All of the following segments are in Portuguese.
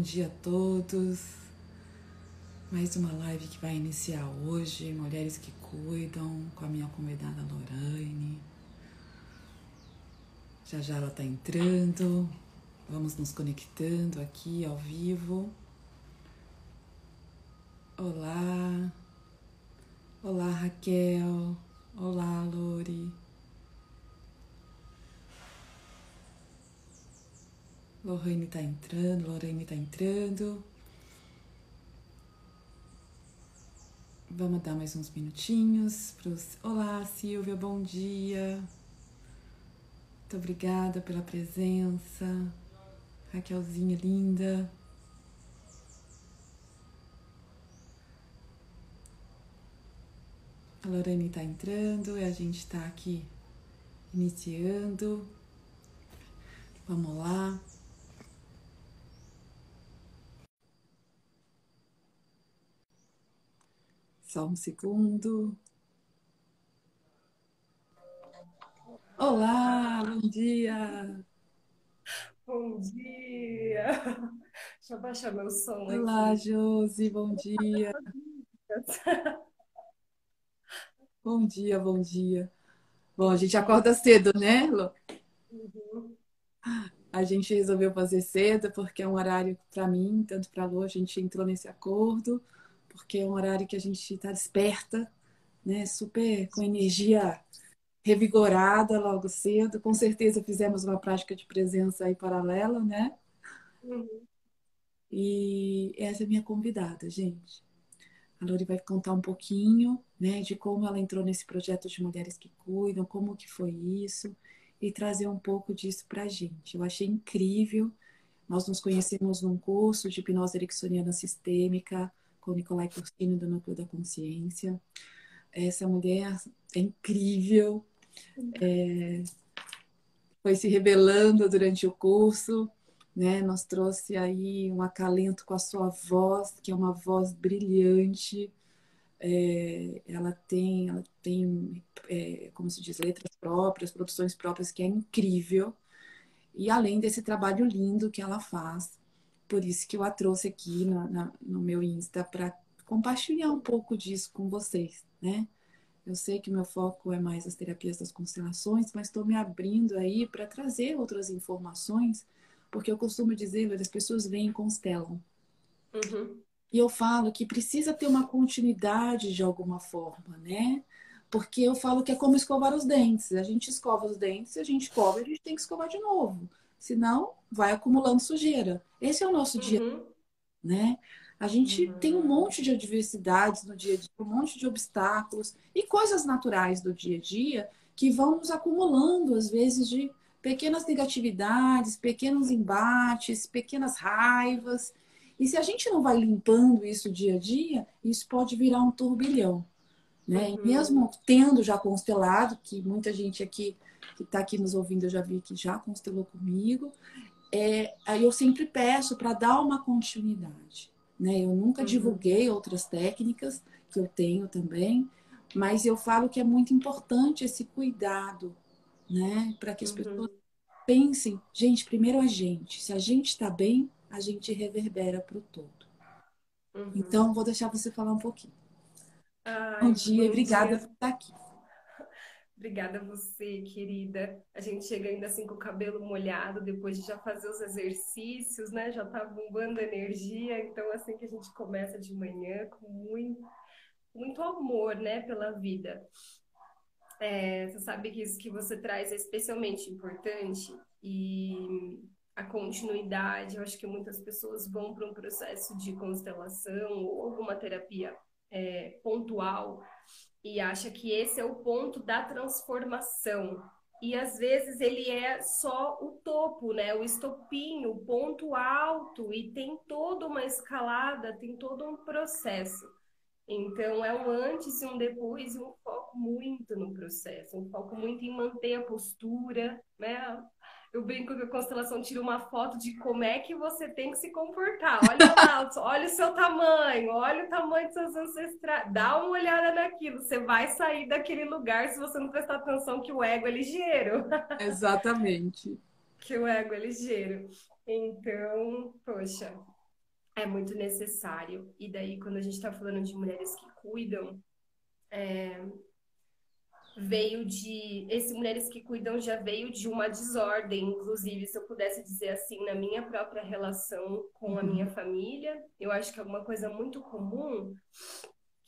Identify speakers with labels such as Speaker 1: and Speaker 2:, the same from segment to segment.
Speaker 1: Bom dia a todos. Mais uma live que vai iniciar hoje, Mulheres que Cuidam, com a minha convidada Lorraine. Já já ela está entrando. Vamos nos conectando aqui ao vivo. Olá. Olá, Raquel. Olá, Lori. Lorraine está entrando, Lorraine está entrando. Vamos dar mais uns minutinhos. Pros... Olá, Silvia, bom dia. Muito obrigada pela presença. Raquelzinha linda. A Lorene está entrando e a gente está aqui iniciando. Vamos lá. Só um segundo. Olá, bom dia.
Speaker 2: Bom dia. Deixa eu baixar meu som
Speaker 1: aqui. Olá, Josi, bom dia. bom dia, bom dia. Bom, a gente acorda cedo, né, Lu? Uhum. A gente resolveu fazer cedo porque é um horário para mim, tanto para a Lu, a gente entrou nesse acordo porque é um horário que a gente está desperta, né? Super com energia revigorada logo cedo. Com certeza fizemos uma prática de presença aí paralela, né? Uhum. E essa é a minha convidada, gente. A Lori vai contar um pouquinho, né, de como ela entrou nesse projeto de mulheres que cuidam, como que foi isso e trazer um pouco disso para a gente. Eu achei incrível. Nós nos conhecemos num curso de hipnose ericksoniana sistêmica com Nicolai Cursini do Núcleo da Consciência. Essa mulher é incrível, é, foi se revelando durante o curso, né? Nos trouxe aí um acalento com a sua voz, que é uma voz brilhante. É, ela tem, ela tem, é, como se diz, letras próprias, produções próprias, que é incrível. E além desse trabalho lindo que ela faz, por isso que eu a trouxe aqui na, na, no meu Insta para compartilhar um pouco disso com vocês, né? Eu sei que meu foco é mais as terapias das constelações, mas estou me abrindo aí para trazer outras informações, porque eu costumo dizer, as pessoas vêm e constelam. Uhum. E eu falo que precisa ter uma continuidade de alguma forma, né? Porque eu falo que é como escovar os dentes. A gente escova os dentes, a gente e a gente tem que escovar de novo senão vai acumulando sujeira. Esse é o nosso uhum. dia, né? A gente uhum. tem um monte de adversidades no dia a dia, um monte de obstáculos e coisas naturais do dia a dia que vão nos acumulando, às vezes, de pequenas negatividades, pequenos embates, pequenas raivas. E se a gente não vai limpando isso dia a dia, isso pode virar um turbilhão. Né? Uhum. E mesmo tendo já constelado, que muita gente aqui que está aqui nos ouvindo, eu já vi que já constelou comigo. É, eu sempre peço para dar uma continuidade. Né? Eu nunca uhum. divulguei outras técnicas que eu tenho também, mas eu falo que é muito importante esse cuidado, né? Para que as uhum. pessoas pensem, gente, primeiro a gente. Se a gente está bem, a gente reverbera para o todo. Uhum. Então, vou deixar você falar um pouquinho. Ai, bom dia, bom obrigada dia. por estar aqui.
Speaker 2: Obrigada a você, querida. A gente chega ainda assim com o cabelo molhado, depois de já fazer os exercícios, né? Já tá bombando energia. Então, assim que a gente começa de manhã com muito, muito amor, né, pela vida. É, você sabe que isso que você traz é especialmente importante e a continuidade. Eu acho que muitas pessoas vão para um processo de constelação ou alguma terapia é, pontual e acha que esse é o ponto da transformação. E às vezes ele é só o topo, né? O estopinho, o ponto alto, e tem toda uma escalada, tem todo um processo. Então é um antes e um depois, e um foco muito no processo, um foco muito em manter a postura, né? Eu brinco que a constelação tira uma foto de como é que você tem que se comportar. Olha lá, olha o seu tamanho, olha o tamanho dos seus ancestrais. Dá uma olhada naquilo. Você vai sair daquele lugar se você não prestar atenção que o ego é ligeiro.
Speaker 1: Exatamente.
Speaker 2: que o ego é ligeiro. Então, poxa, é muito necessário. E daí, quando a gente está falando de mulheres que cuidam, é, veio de. Esse Mulheres que Cuidam já veio de uma desordem, inclusive, se eu pudesse dizer assim, na minha própria relação com a minha uhum. família. Eu acho que é uma coisa muito comum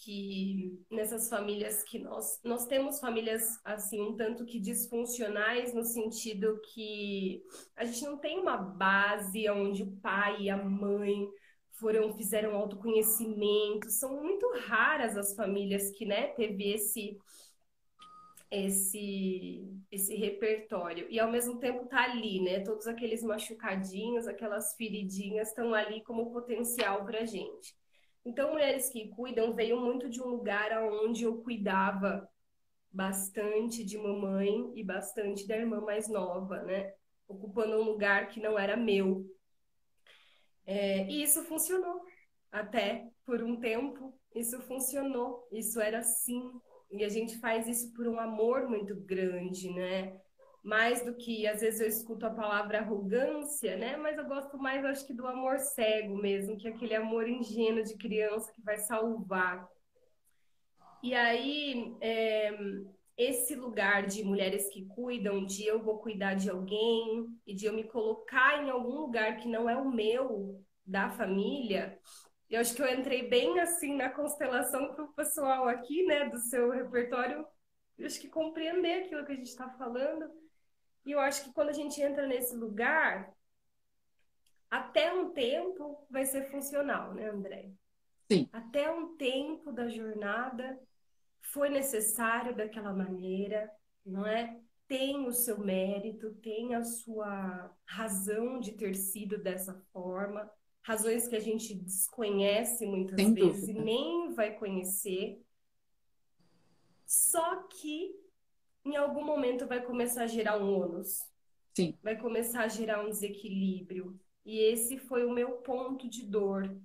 Speaker 2: que nessas famílias que nós nós temos famílias assim um tanto que disfuncionais no sentido que a gente não tem uma base onde o pai e a mãe foram fizeram autoconhecimento são muito raras as famílias que né teve esse esse esse repertório e ao mesmo tempo tá ali né todos aqueles machucadinhos aquelas feridinhas estão ali como potencial para gente então, Mulheres que Cuidam veio muito de um lugar onde eu cuidava bastante de mamãe e bastante da irmã mais nova, né? Ocupando um lugar que não era meu. É, e isso funcionou até por um tempo. Isso funcionou, isso era assim. E a gente faz isso por um amor muito grande, né? mais do que às vezes eu escuto a palavra arrogância, né? Mas eu gosto mais, acho que do amor cego mesmo, que é aquele amor ingênuo de criança que vai salvar. E aí, é, esse lugar de mulheres que cuidam, de eu vou cuidar de alguém e de eu me colocar em algum lugar que não é o meu, da família, eu acho que eu entrei bem assim na constelação para o pessoal aqui, né, do seu repertório, eu acho que compreender aquilo que a gente está falando e eu acho que quando a gente entra nesse lugar, até um tempo vai ser funcional, né, André?
Speaker 1: Sim.
Speaker 2: Até um tempo da jornada foi necessário daquela maneira, não é? Tem o seu mérito, tem a sua razão de ter sido dessa forma, razões que a gente desconhece muitas Sem vezes dúvida. e nem vai conhecer. Só que em algum momento vai começar a gerar um ônus.
Speaker 1: Sim.
Speaker 2: Vai começar a gerar um desequilíbrio. E esse foi o meu ponto de dor,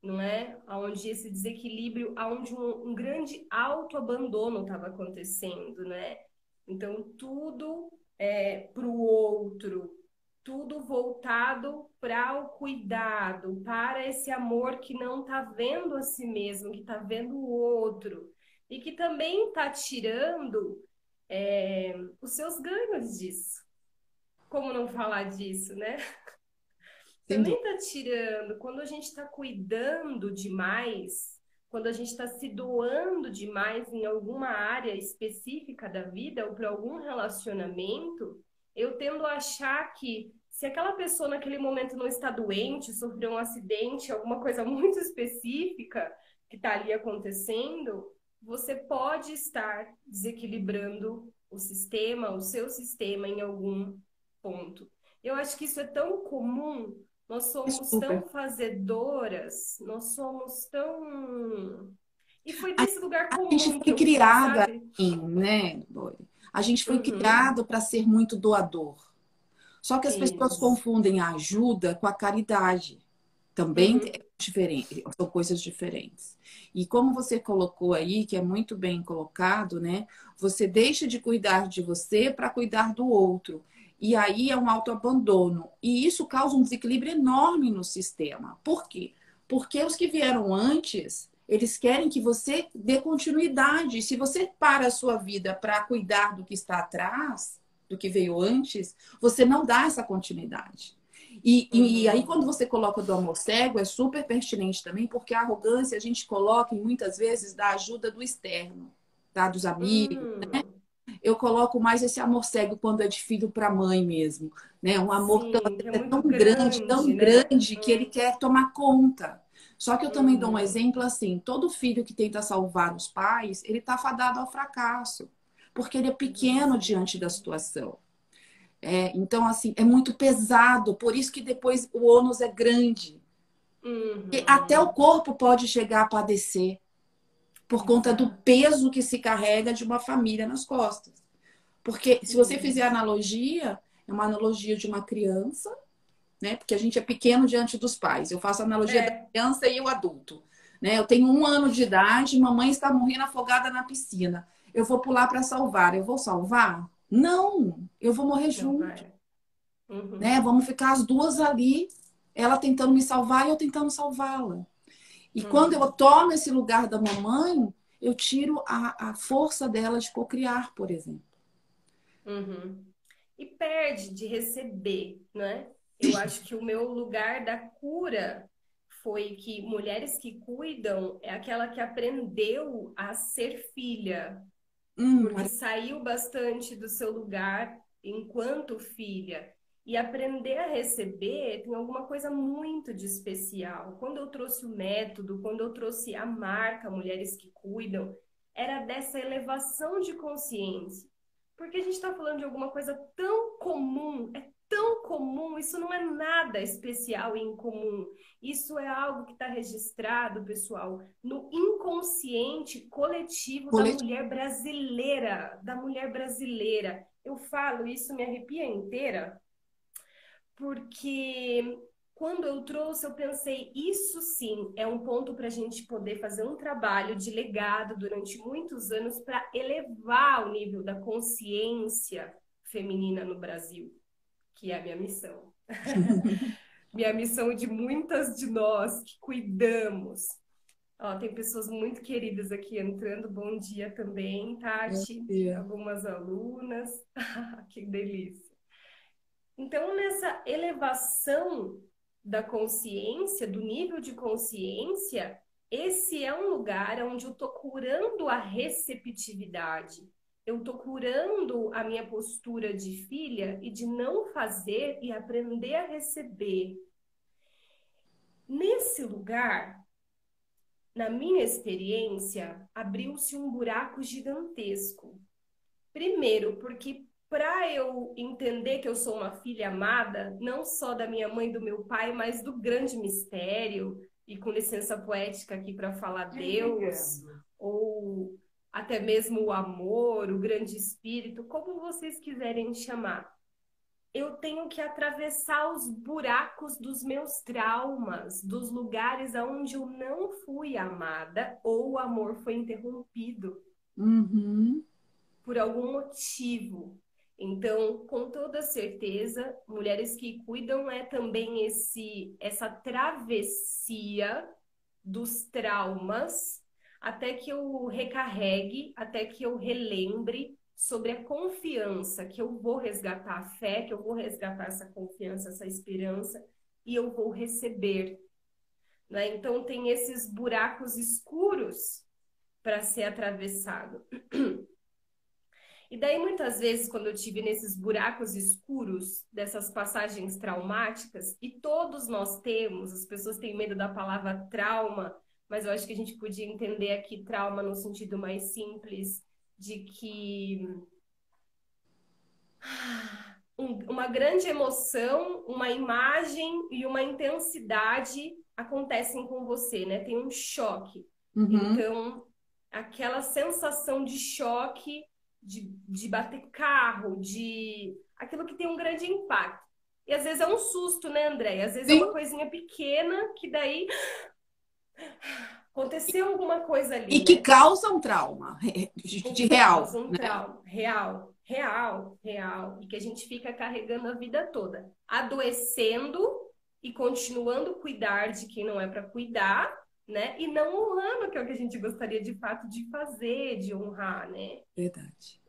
Speaker 2: não é? Onde esse desequilíbrio, onde um, um grande autoabandono estava acontecendo, né? Então, tudo é, para o outro, tudo voltado para o cuidado, para esse amor que não está vendo a si mesmo, que está vendo o outro. E que também está tirando é, os seus ganhos disso. Como não falar disso, né? Também está tirando. Quando a gente está cuidando demais, quando a gente está se doando demais em alguma área específica da vida ou para algum relacionamento, eu tendo a achar que se aquela pessoa naquele momento não está doente, sofreu um acidente, alguma coisa muito específica que está ali acontecendo, você pode estar desequilibrando o sistema, o seu sistema em algum ponto. Eu acho que isso é tão comum, nós somos Desculpa. tão fazedoras, nós somos tão. E foi desse a, lugar comum.
Speaker 1: A gente foi criada assim, né, Dori? A gente foi uhum. criado para ser muito doador. Só que as isso. pessoas confundem a ajuda com a caridade. Também uhum. é diferente, são coisas diferentes. E como você colocou aí, que é muito bem colocado, né? Você deixa de cuidar de você para cuidar do outro. E aí é um autoabandono. E isso causa um desequilíbrio enorme no sistema. Por quê? Porque os que vieram antes, eles querem que você dê continuidade. Se você para a sua vida para cuidar do que está atrás, do que veio antes, você não dá essa continuidade. E, uhum. e, aí, quando você coloca do amor cego, é super pertinente também, porque a arrogância a gente coloca, muitas vezes, da ajuda do externo, tá? dos amigos, uhum. né? Eu coloco mais esse amor cego quando é de filho para mãe mesmo, né? Um amor Sim, tão, é, é tão grande, grande tão né? grande que ele quer tomar conta. Só que eu também dou um uhum. exemplo assim: todo filho que tenta salvar os pais, ele está fadado ao fracasso, porque ele é pequeno diante da situação. É, então, assim, é muito pesado, por isso que depois o ônus é grande. Uhum. até o corpo pode chegar a padecer por conta do peso que se carrega de uma família nas costas. Porque se você uhum. fizer analogia, é uma analogia de uma criança, né? Porque a gente é pequeno diante dos pais. Eu faço analogia é. da criança e o adulto. Né? Eu tenho um ano de idade, mamãe está morrendo afogada na piscina. Eu vou pular para salvar. Eu vou salvar? Não, eu vou morrer junto. Uhum. Né? Vamos ficar as duas ali ela tentando me salvar e eu tentando salvá-la. E uhum. quando eu tomo esse lugar da mamãe, eu tiro a, a força dela de cocriar, por exemplo.
Speaker 2: Uhum. E perde de receber, né? Eu acho que o meu lugar da cura foi que mulheres que cuidam é aquela que aprendeu a ser filha, hum, porque saiu bastante do seu lugar enquanto filha. E aprender a receber tem alguma coisa muito de especial. Quando eu trouxe o método, quando eu trouxe a marca Mulheres que Cuidam, era dessa elevação de consciência. Porque a gente está falando de alguma coisa tão comum, é tão comum, isso não é nada especial e incomum. Isso é algo que está registrado, pessoal, no inconsciente coletivo, coletivo da mulher brasileira, da mulher brasileira. Eu falo isso, me arrepia inteira, porque quando eu trouxe, eu pensei, isso sim é um ponto para a gente poder fazer um trabalho de legado durante muitos anos para elevar o nível da consciência feminina no Brasil que é a minha missão. minha missão de muitas de nós que cuidamos. Ó, tem pessoas muito queridas aqui entrando. Bom dia também, Tati. Algumas alunas. que delícia. Então, nessa elevação da consciência, do nível de consciência, esse é um lugar onde eu estou curando a receptividade eu estou curando a minha postura de filha e de não fazer e aprender a receber. Nesse lugar, na minha experiência, abriu-se um buraco gigantesco. Primeiro, porque para eu entender que eu sou uma filha amada, não só da minha mãe e do meu pai, mas do grande mistério, e com licença poética aqui para falar Deus, ou até mesmo o amor, o grande espírito, como vocês quiserem chamar. Eu tenho que atravessar os buracos dos meus traumas, dos lugares aonde eu não fui amada ou o amor foi interrompido
Speaker 1: uhum.
Speaker 2: por algum motivo. Então, com toda certeza, mulheres que cuidam é também esse essa travessia dos traumas até que eu recarregue, até que eu relembre sobre a confiança, que eu vou resgatar a fé, que eu vou resgatar essa confiança, essa esperança e eu vou receber. Né? Então, tem esses buracos escuros para ser atravessado. E daí, muitas vezes, quando eu tive nesses buracos escuros, dessas passagens traumáticas, e todos nós temos, as pessoas têm medo da palavra trauma, mas eu acho que a gente podia entender aqui trauma no sentido mais simples de que uma grande emoção, uma imagem e uma intensidade acontecem com você, né? Tem um choque. Uhum. Então, aquela sensação de choque, de, de bater carro, de aquilo que tem um grande impacto. E às vezes é um susto, né, André? Às vezes Sim. é uma coisinha pequena que daí Aconteceu alguma coisa ali.
Speaker 1: E né? que causa um trauma de, de real.
Speaker 2: Um né? trauma real, real, real. E que a gente fica carregando a vida toda. Adoecendo e continuando cuidar de quem não é para cuidar, né? E não honrando, que é o que a gente gostaria de fato de fazer, de honrar, né?
Speaker 1: Verdade.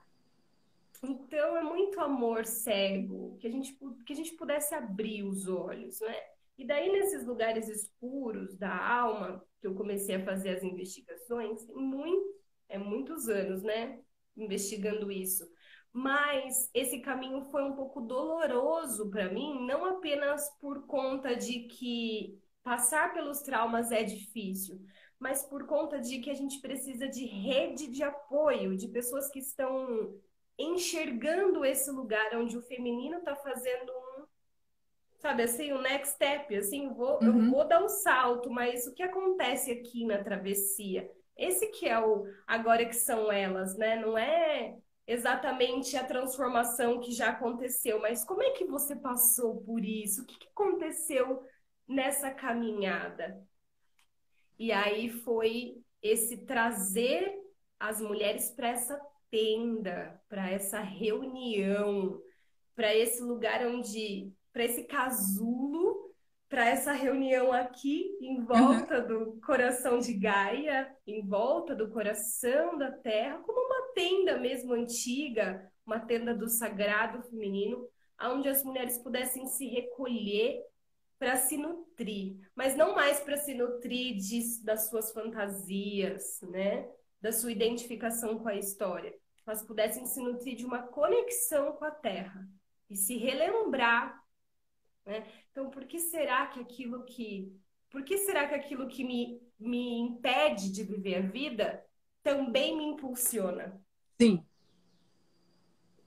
Speaker 2: Então é muito amor cego, que a gente, que a gente pudesse abrir os olhos, né? E daí, nesses lugares escuros da alma, que eu comecei a fazer as investigações, muito, é muitos anos, né? Investigando isso. Mas esse caminho foi um pouco doloroso para mim, não apenas por conta de que passar pelos traumas é difícil, mas por conta de que a gente precisa de rede de apoio, de pessoas que estão enxergando esse lugar onde o feminino está fazendo sabe assim, o next step, assim, vou, uhum. eu vou dar o um salto, mas o que acontece aqui na travessia? Esse que é o agora que são elas, né? Não é exatamente a transformação que já aconteceu, mas como é que você passou por isso? O que, que aconteceu nessa caminhada? E aí foi esse trazer as mulheres para essa tenda, para essa reunião, para esse lugar onde para esse casulo para essa reunião aqui, em volta uhum. do coração de Gaia, em volta do coração da Terra, como uma tenda mesmo antiga, uma tenda do sagrado feminino, onde as mulheres pudessem se recolher para se nutrir, mas não mais para se nutrir de, das suas fantasias, né? Da sua identificação com a história, mas pudessem se nutrir de uma conexão com a Terra e se relembrar né? Então, por que será que aquilo que por que será que aquilo que me, me impede de viver a vida também me impulsiona?
Speaker 1: Sim.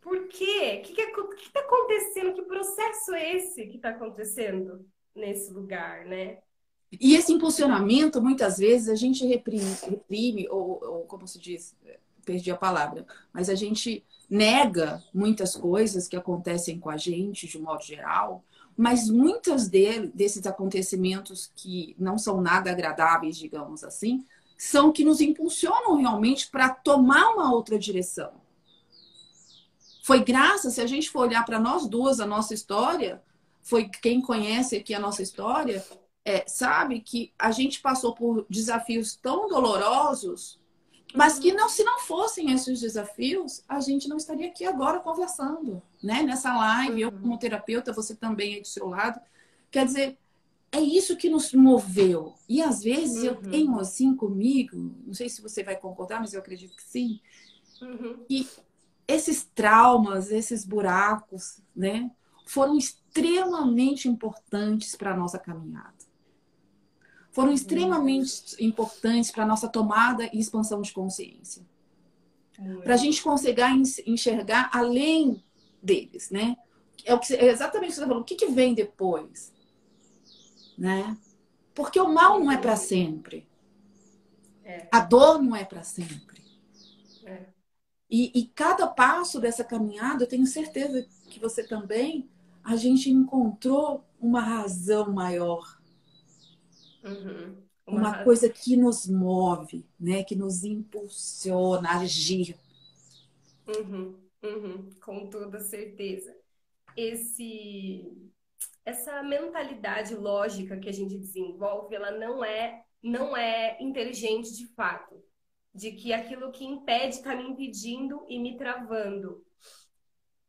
Speaker 2: Por quê? O que está acontecendo? Que processo é esse que está acontecendo nesse lugar, né?
Speaker 1: E esse impulsionamento, muitas vezes, a gente reprime, reprime ou, ou, como se diz, perdi a palavra, mas a gente nega muitas coisas que acontecem com a gente, de um modo geral, mas muitos desses acontecimentos que não são nada agradáveis, digamos assim, são que nos impulsionam realmente para tomar uma outra direção. Foi graças, se a gente for olhar para nós duas, a nossa história, foi quem conhece aqui a nossa história, é, sabe que a gente passou por desafios tão dolorosos mas que não, se não fossem esses desafios, a gente não estaria aqui agora conversando, né? Nessa live, eu como terapeuta, você também aí do seu lado. Quer dizer, é isso que nos moveu. E às vezes uhum. eu tenho assim comigo, não sei se você vai concordar, mas eu acredito que sim, uhum. e esses traumas, esses buracos, né, foram extremamente importantes para a nossa caminhada foram extremamente importantes para a nossa tomada e expansão de consciência. Para a gente conseguir enxergar além deles, né? É, o que, é exatamente o que você falou. O que, que vem depois? Né? Porque o mal não é para sempre. É. A dor não é para sempre. É. E, e cada passo dessa caminhada, eu tenho certeza que você também, a gente encontrou uma razão maior Uhum. Uma, uma coisa que nos move, né? Que nos impulsiona a agir.
Speaker 2: Uhum. Uhum. Com toda certeza. Esse, essa mentalidade lógica que a gente desenvolve, ela não é, não é inteligente de fato. De que aquilo que impede está me impedindo e me travando.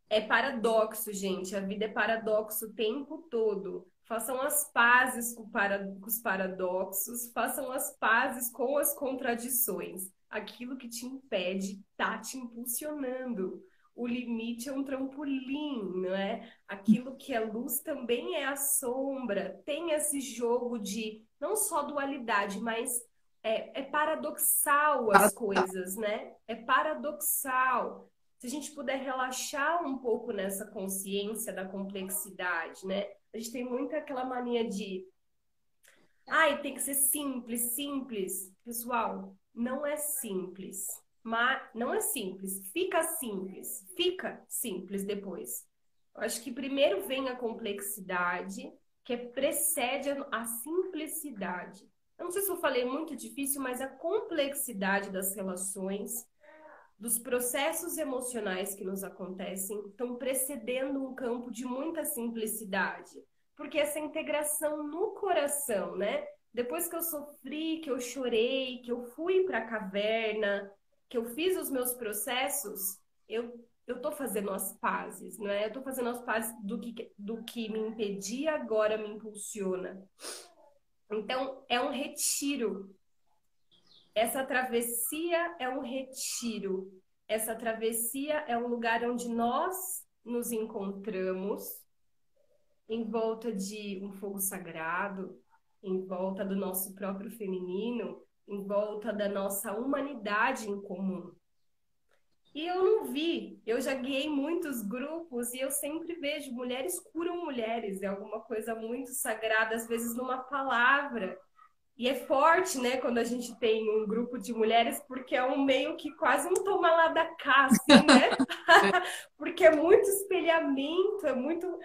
Speaker 2: É paradoxo, gente. A vida é paradoxo o tempo todo. Façam as pazes com, para, com os paradoxos, façam as pazes com as contradições. Aquilo que te impede está te impulsionando. O limite é um trampolim, não é? Aquilo que é luz também é a sombra. Tem esse jogo de não só dualidade, mas é, é paradoxal as coisas, né? É paradoxal. Se a gente puder relaxar um pouco nessa consciência da complexidade, né? A gente tem muito aquela mania de. Ai, tem que ser simples, simples. Pessoal, não é simples. Mas não é simples. Fica simples. Fica simples depois. Eu acho que primeiro vem a complexidade, que precede a simplicidade. Eu não sei se eu falei muito difícil, mas a complexidade das relações dos processos emocionais que nos acontecem estão precedendo um campo de muita simplicidade. Porque essa integração no coração, né? Depois que eu sofri, que eu chorei, que eu fui para a caverna, que eu fiz os meus processos, eu eu tô fazendo as pazes, não é? Eu tô fazendo as pazes do que do que me impedia agora me impulsiona. Então, é um retiro essa travessia é um retiro. Essa travessia é um lugar onde nós nos encontramos em volta de um fogo sagrado, em volta do nosso próprio feminino, em volta da nossa humanidade em comum. E eu não vi, eu já guiei muitos grupos e eu sempre vejo mulheres curam mulheres, é alguma coisa muito sagrada, às vezes numa palavra, e é forte, né, quando a gente tem um grupo de mulheres, porque é um meio que quase um toma lá da cá, assim, né? porque é muito espelhamento, é muito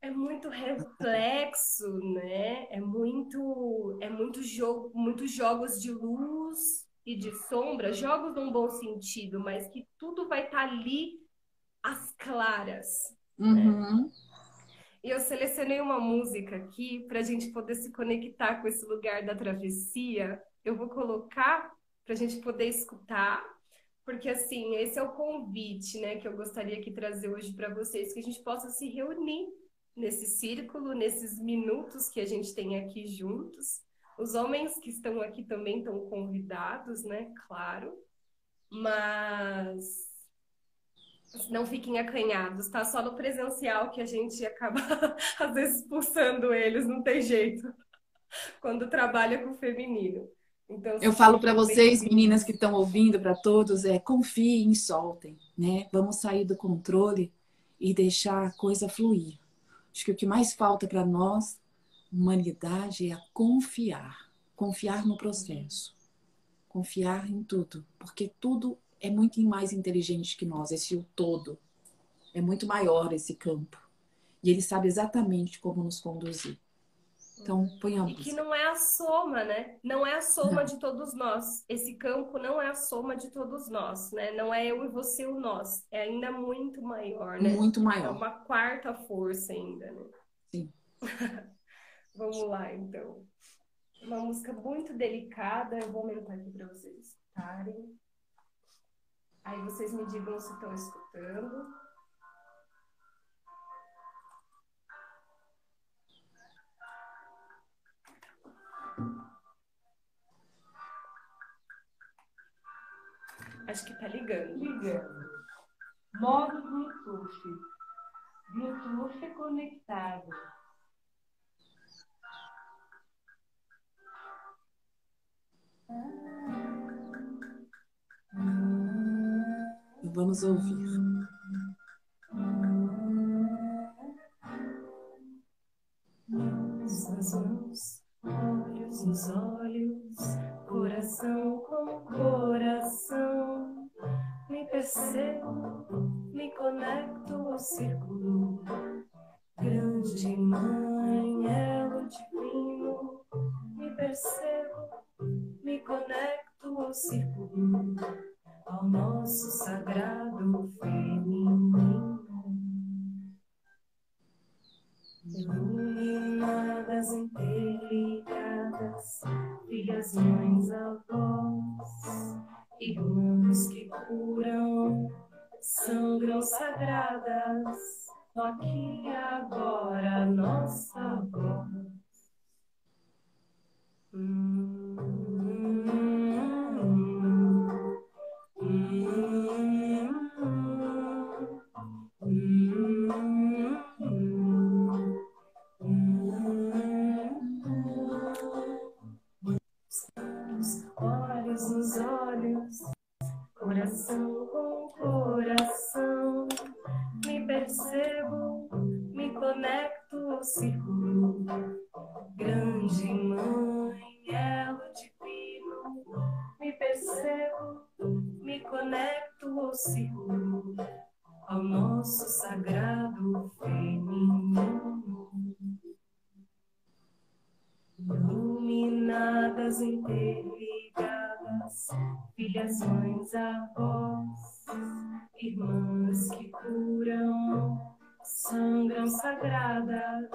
Speaker 2: é muito reflexo, né? É muito é muito jogo, muitos jogos de luz e de sombra, jogos num bom sentido, mas que tudo vai estar tá ali às claras. Né? Uhum. Né? E eu selecionei uma música aqui para a gente poder se conectar com esse lugar da travessia. Eu vou colocar para a gente poder escutar, porque assim, esse é o convite, né, que eu gostaria de trazer hoje para vocês, que a gente possa se reunir nesse círculo, nesses minutos que a gente tem aqui juntos. Os homens que estão aqui também estão convidados, né, claro. Mas não fiquem acanhados, tá? Só no presencial que a gente acaba, às vezes, expulsando eles, não tem jeito, quando trabalha com o feminino.
Speaker 1: Então, eu falo para vocês, meninas que estão ouvindo, para todos, é confiem e soltem, né? Vamos sair do controle e deixar a coisa fluir. Acho que o que mais falta para nós, humanidade, é confiar, confiar no processo, confiar em tudo, porque tudo é muito mais inteligente que nós, esse o todo. É muito maior esse campo. E ele sabe exatamente como nos conduzir. Então, põe a
Speaker 2: E que não é a soma, né? Não é a soma não. de todos nós. Esse campo não é a soma de todos nós, né? Não é eu e você o nós. É ainda muito maior, né?
Speaker 1: Muito maior. É
Speaker 2: uma quarta força ainda, né?
Speaker 1: Sim.
Speaker 2: Vamos lá, então. Uma música muito delicada. Eu vou aumentar aqui para vocês escutarem. Aí vocês me digam se estão escutando. Acho que tá ligando.
Speaker 3: Ligando. Modo Bluetooth. Bluetooth conectado.
Speaker 1: Vamos ouvir.
Speaker 2: Suas mãos, olhos nos olhos, coração com coração. Me percebo, me conecto ao círculo. Grande mãe, elo divino. Me percebo, me conecto ao círculo ao nosso sagrado feminino. Iluminadas, interligadas, filhas, mães, avós, irmãs que curam, sangram sagradas, aqui e agora, nossa voz. Hum. Conecto sagradas,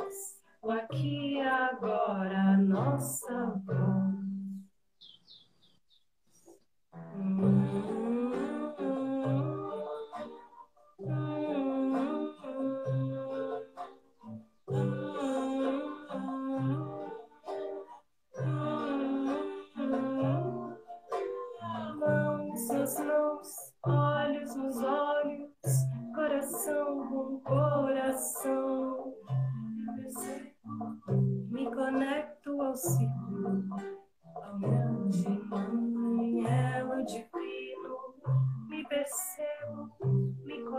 Speaker 2: o aqui e agora, nossa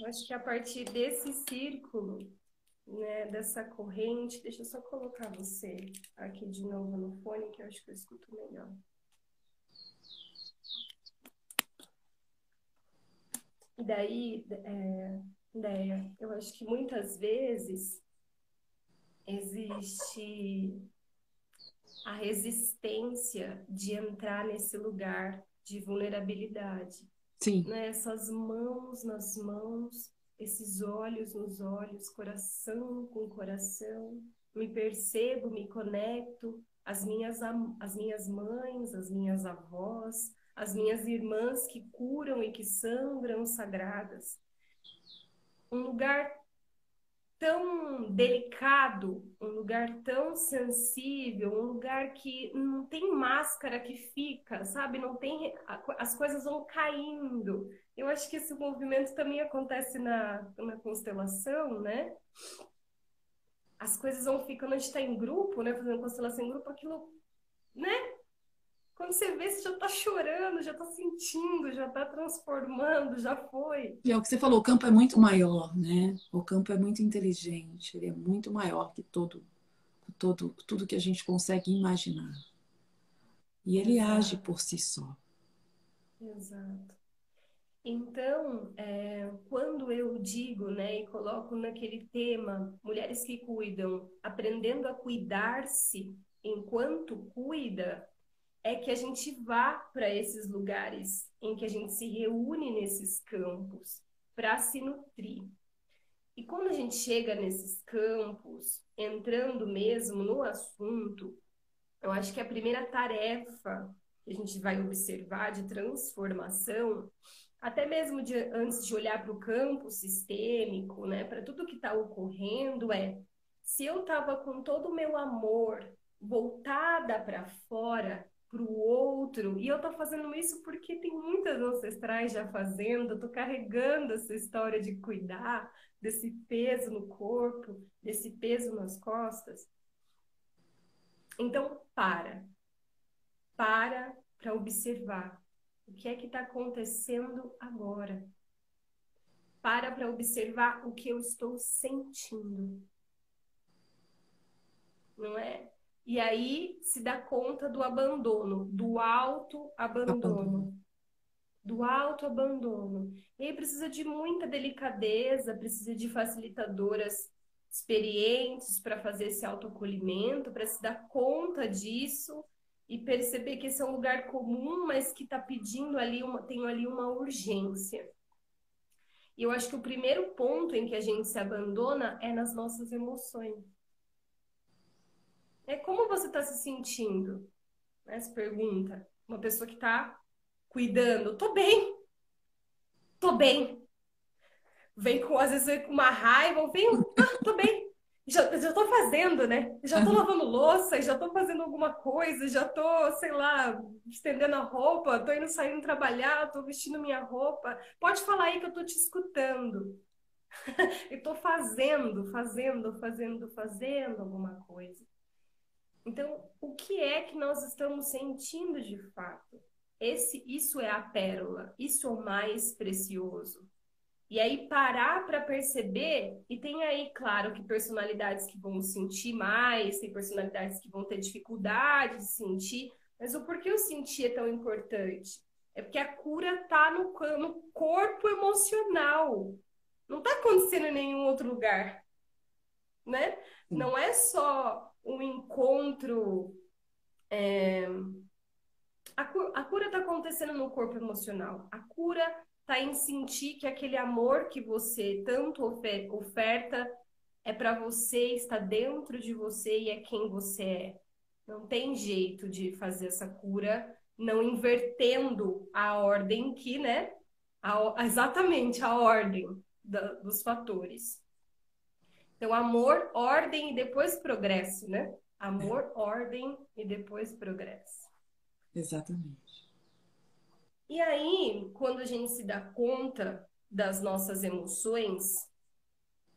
Speaker 2: Eu acho que a partir desse círculo né, dessa corrente. Deixa eu só colocar você aqui de novo no fone, que eu acho que eu escuto melhor. E daí, é, ideia, eu acho que muitas vezes existe a resistência de entrar nesse lugar de vulnerabilidade.
Speaker 1: Sim.
Speaker 2: Né? Essas mãos nas mãos, esses olhos nos olhos, coração com coração. Me percebo, me conecto, as minhas, as minhas mães, as minhas avós, as minhas irmãs que curam e que sangram sagradas. Um lugar tão delicado, um lugar tão sensível, um lugar que não tem máscara que fica, sabe? Não tem as coisas vão caindo. Eu acho que esse movimento também acontece na, na constelação, né? As coisas vão ficando, a gente está em grupo, né? Fazendo constelação em grupo, aquilo, né? Quando você vê, você já está chorando, já está sentindo, já está transformando, já foi.
Speaker 1: E é o que você falou, o campo é muito maior, né? O campo é muito inteligente, ele é muito maior que todo, todo tudo que a gente consegue imaginar. E ele Exato. age por si só.
Speaker 2: Exato. Então, é, quando eu digo, né, e coloco naquele tema, mulheres que cuidam, aprendendo a cuidar-se enquanto cuida, é que a gente vá para esses lugares em que a gente se reúne nesses campos para se nutrir. E quando a gente chega nesses campos, entrando mesmo no assunto, eu acho que a primeira tarefa que a gente vai observar de transformação, até mesmo de, antes de olhar para o campo sistêmico, né, para tudo que está ocorrendo, é se eu estava com todo o meu amor voltada para fora, para o outro. E eu estou fazendo isso porque tem muitas ancestrais já fazendo, estou carregando essa história de cuidar desse peso no corpo, desse peso nas costas. Então, para. Para para observar o que é que está acontecendo agora. Para para observar o que eu estou sentindo. Não é? E aí se dá conta do abandono, do auto-abandono. Do auto-abandono. E aí precisa de muita delicadeza, precisa de facilitadoras experientes para fazer esse autoacolhimento, para se dar conta disso e perceber que esse é um lugar comum, mas que está pedindo ali uma, tem ali uma urgência. E eu acho que o primeiro ponto em que a gente se abandona é nas nossas emoções. É como você está se sentindo? Né? Se pergunta. Uma pessoa que está cuidando. Tô bem. Tô bem. Vem com, às vezes, vem com uma raiva, vem, ah, tô bem. Já, já tô fazendo, né? Já tô lavando louça, já tô fazendo alguma coisa, já tô, sei lá, estendendo a roupa, tô indo saindo trabalhar, tô vestindo minha roupa. Pode falar aí que eu tô te escutando. eu tô fazendo, fazendo, fazendo, fazendo alguma coisa. Então, o que é que nós estamos sentindo de fato? Esse, isso é a pérola, isso é o mais precioso. E aí parar para perceber, e tem aí, claro, que personalidades que vão sentir mais, tem personalidades que vão ter dificuldade de sentir, mas o porquê o sentir é tão importante? É porque a cura está no, no corpo emocional. Não está acontecendo em nenhum outro lugar. Né? Não é só um encontro. É... A, cu a cura está acontecendo no corpo emocional. A cura está em sentir que aquele amor que você tanto ofer oferta é para você, está dentro de você e é quem você é. Não tem jeito de fazer essa cura não invertendo a ordem que, né? A, exatamente a ordem da, dos fatores. Então, amor, ordem e depois progresso, né? Amor, é. ordem e depois progresso.
Speaker 1: Exatamente.
Speaker 2: E aí, quando a gente se dá conta das nossas emoções,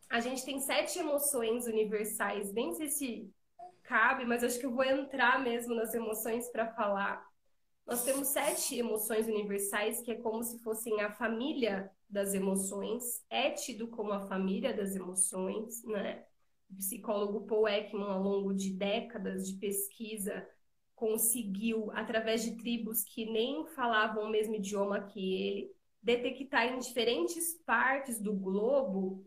Speaker 2: a gente tem sete emoções universais. Nem sei se cabe, mas acho que eu vou entrar mesmo nas emoções para falar. Nós temos sete emoções universais, que é como se fossem a família das emoções, é tido como a família das emoções, né? o psicólogo Paul Ekman, ao longo de décadas de pesquisa, conseguiu, através de tribos que nem falavam o mesmo idioma que ele, detectar em diferentes partes do globo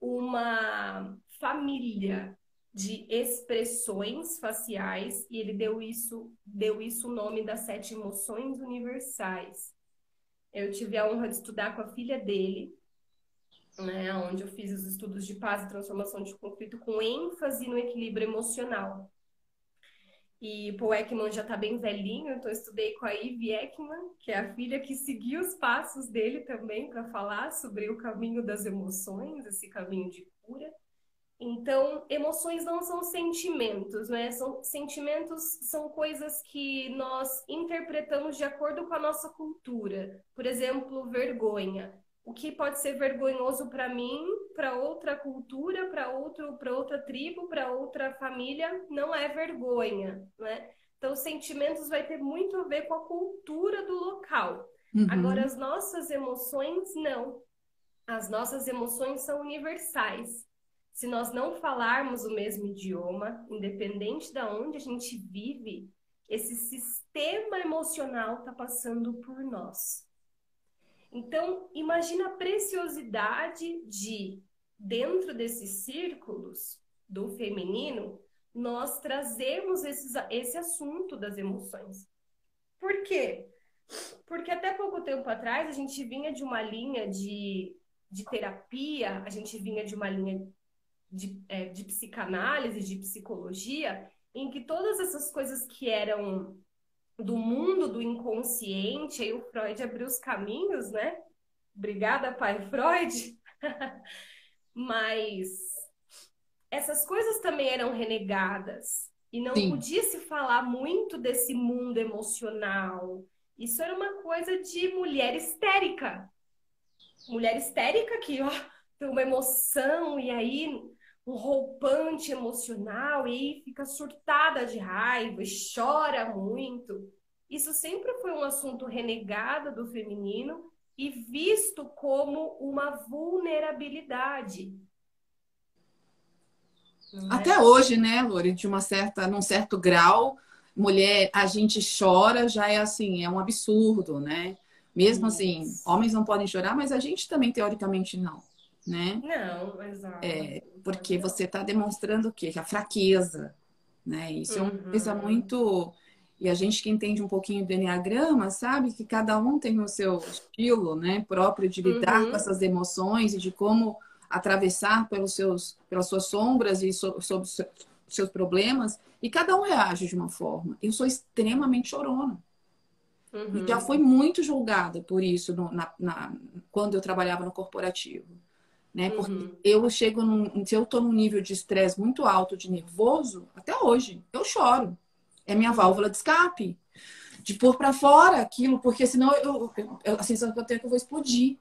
Speaker 2: uma família de expressões faciais e ele deu isso deu isso o nome das sete emoções universais. Eu tive a honra de estudar com a filha dele, né, onde eu fiz os estudos de paz e transformação de conflito com ênfase no equilíbrio emocional. E Paul Ekman já está bem velhinho, então eu estudei com a Ivy Ekman, que é a filha que seguiu os passos dele também para falar sobre o caminho das emoções, esse caminho de cura. Então, emoções não são sentimentos, né? São sentimentos são coisas que nós interpretamos de acordo com a nossa cultura. Por exemplo, vergonha o que pode ser vergonhoso para mim, para outra cultura, para outro, para outra tribo, para outra família, não é vergonha, né? Então, sentimentos vai ter muito a ver com a cultura do local. Uhum. Agora, as nossas emoções, não. As nossas emoções são universais. Se nós não falarmos o mesmo idioma, independente de onde a gente vive, esse sistema emocional está passando por nós. Então, imagina a preciosidade de, dentro desses círculos do feminino, nós trazemos esses, esse assunto das emoções. Por quê? Porque até pouco tempo atrás a gente vinha de uma linha de, de terapia, a gente vinha de uma linha de, é, de psicanálise, de psicologia, em que todas essas coisas que eram do mundo do inconsciente, aí o Freud abriu os caminhos, né? Obrigada, pai Freud. Mas essas coisas também eram renegadas e não Sim. podia se falar muito desse mundo emocional. Isso era uma coisa de mulher histérica. Mulher histérica que, ó, tem uma emoção e aí um roupante emocional e fica surtada de raiva, chora muito. Isso sempre foi um assunto renegado do feminino e visto como uma vulnerabilidade.
Speaker 1: É? Até hoje, né, Lore, de uma certa, num certo grau, mulher, a gente chora, já é assim, é um absurdo, né? Mesmo assim, homens não podem chorar, mas a gente também teoricamente não, né?
Speaker 2: Não, exato.
Speaker 1: É, porque você está demonstrando o quê? A fraqueza, né? Isso uhum. é uma coisa uhum. muito... E a gente que entende um pouquinho do Enneagrama sabe que cada um tem o seu estilo né, próprio de lidar uhum. com essas emoções e de como atravessar pelos seus, pelas suas sombras e so, sobre os seus problemas. E cada um reage de uma forma. Eu sou extremamente chorona. Uhum. E já fui muito julgada por isso no, na, na, quando eu trabalhava no corporativo né? Porque uhum. eu chego num, se eu tô num nível de estresse muito alto, de nervoso, até hoje, eu choro. É minha válvula de escape. De pôr para fora aquilo, porque senão eu, eu, a sensação que eu tenho é que eu vou explodir.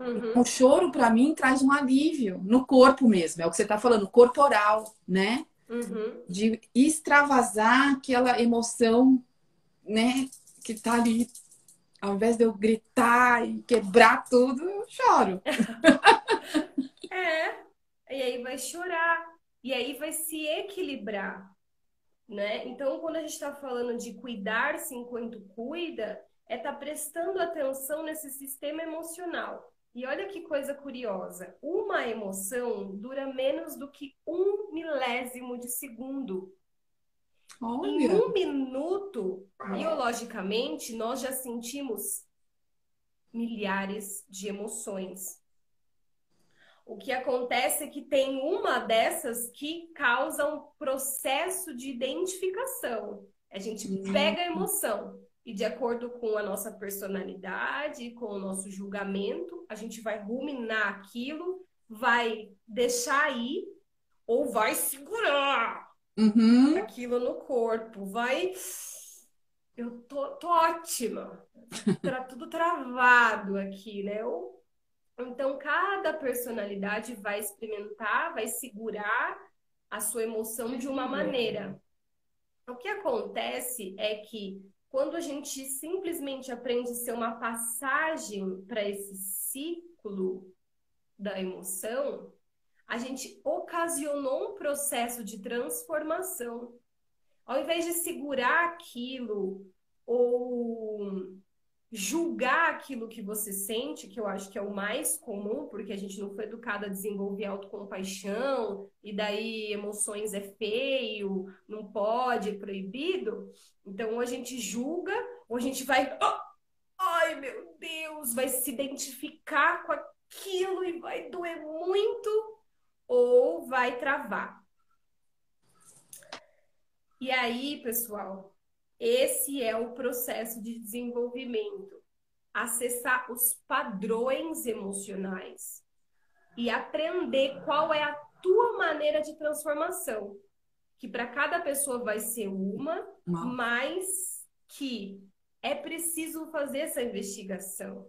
Speaker 1: Uhum. O choro, para mim, traz um alívio no corpo mesmo. É o que você está falando, corporal, né? Uhum. De extravasar aquela emoção, né? Que tá ali. Ao invés de eu gritar e quebrar tudo, eu choro.
Speaker 2: É, e aí vai chorar, e aí vai se equilibrar, né? Então, quando a gente está falando de cuidar-se enquanto cuida, é estar tá prestando atenção nesse sistema emocional. E olha que coisa curiosa, uma emoção dura menos do que um milésimo de segundo. Olha. Em um minuto, biologicamente, nós já sentimos milhares de emoções. O que acontece é que tem uma dessas que causa um processo de identificação. A gente uhum. pega a emoção e, de acordo com a nossa personalidade, com o nosso julgamento, a gente vai ruminar aquilo, vai deixar aí ou vai segurar uhum. aquilo no corpo, vai. Eu tô, tô ótima, tá tudo travado aqui, né? Ou então, cada personalidade vai experimentar, vai segurar a sua emoção de uma maneira. O que acontece é que quando a gente simplesmente aprende a ser uma passagem para esse ciclo da emoção, a gente ocasionou um processo de transformação. Ao invés de segurar aquilo ou julgar aquilo que você sente, que eu acho que é o mais comum, porque a gente não foi educada a desenvolver autocompaixão, e daí emoções é feio, não pode, é proibido. Então, ou a gente julga, ou a gente vai. Oh, ai, meu Deus! Vai se identificar com aquilo e vai doer muito, ou vai travar. E aí, pessoal, esse é o processo de desenvolvimento. Acessar os padrões emocionais e aprender qual é a tua maneira de transformação. Que para cada pessoa vai ser uma, mas que é preciso fazer essa investigação.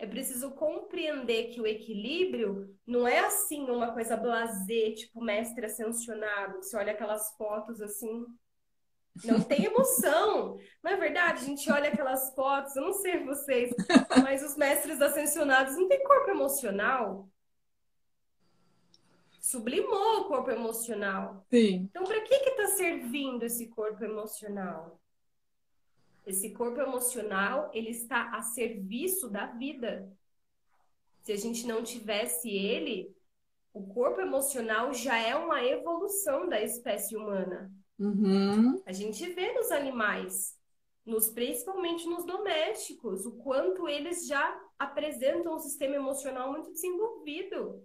Speaker 2: É preciso compreender que o equilíbrio não é assim uma coisa blazer, tipo mestre ascensionado. Você olha aquelas fotos assim, não tem emoção. Não é verdade? A gente olha aquelas fotos, eu não sei vocês, mas os mestres ascensionados não têm corpo emocional. Sublimou o corpo emocional.
Speaker 1: Sim.
Speaker 2: Então, para que está servindo esse corpo emocional? Esse corpo emocional, ele está a serviço da vida. Se a gente não tivesse ele, o corpo emocional já é uma evolução da espécie humana.
Speaker 1: Uhum.
Speaker 2: A gente vê nos animais, nos, principalmente nos domésticos, o quanto eles já apresentam um sistema emocional muito desenvolvido.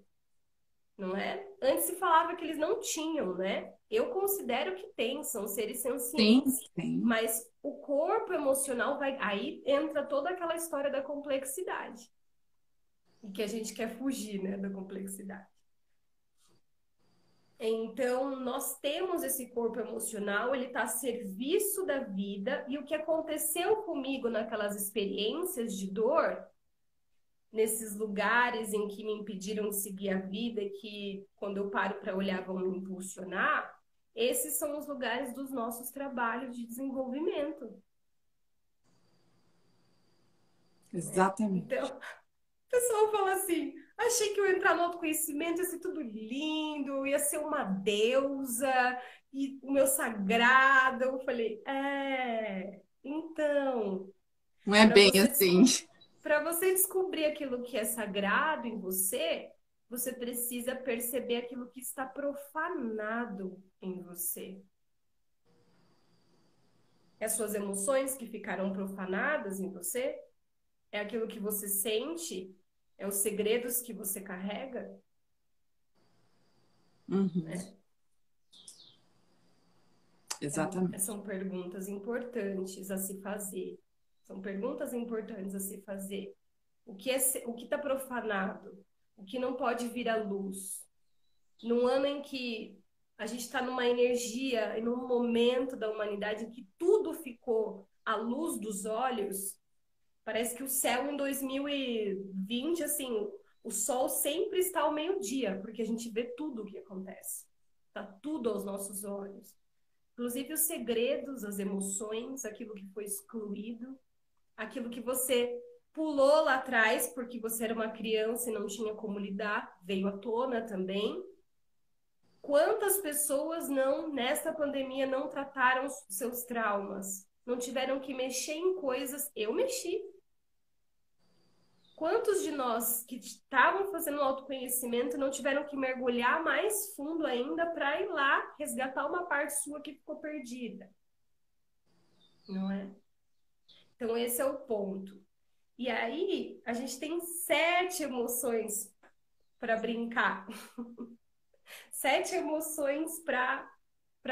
Speaker 2: Não é? Antes se falava que eles não tinham, né? Eu considero que tem, são seres sencientes.
Speaker 1: Sim, sim.
Speaker 2: Mas o corpo emocional vai. Aí entra toda aquela história da complexidade. E que a gente quer fugir, né, da complexidade. Então, nós temos esse corpo emocional, ele está a serviço da vida, e o que aconteceu comigo naquelas experiências de dor, nesses lugares em que me impediram de seguir a vida, que quando eu paro para olhar vão me impulsionar, esses são os lugares dos nossos trabalhos de desenvolvimento.
Speaker 1: Exatamente.
Speaker 2: Então, o pessoal fala assim: Achei que eu ia entrar no autoconhecimento, ia ser tudo lindo, ia ser uma deusa, e o meu sagrado. Eu falei, é, então.
Speaker 1: Não é bem assim.
Speaker 2: Para você descobrir aquilo que é sagrado em você, você precisa perceber aquilo que está profanado em você. É as suas emoções que ficaram profanadas em você? É aquilo que você sente é os segredos que você carrega?
Speaker 1: Uhum. É. Exatamente.
Speaker 2: É, são perguntas importantes a se fazer. São perguntas importantes a se fazer. O que é o que está profanado? O que não pode vir à luz? Num ano em que a gente está numa energia e num momento da humanidade em que tudo ficou à luz dos olhos, Parece que o céu em 2020, assim, o sol sempre está ao meio-dia, porque a gente vê tudo o que acontece. Está tudo aos nossos olhos. Inclusive os segredos, as emoções, aquilo que foi excluído, aquilo que você pulou lá atrás porque você era uma criança e não tinha como lidar, veio à tona também. Quantas pessoas não, nesta pandemia, não trataram seus traumas? Não tiveram que mexer em coisas. Eu mexi. Quantos de nós que estavam fazendo autoconhecimento não tiveram que mergulhar mais fundo ainda para ir lá resgatar uma parte sua que ficou perdida? Não é? Então, esse é o ponto. E aí, a gente tem sete emoções para brincar. sete emoções para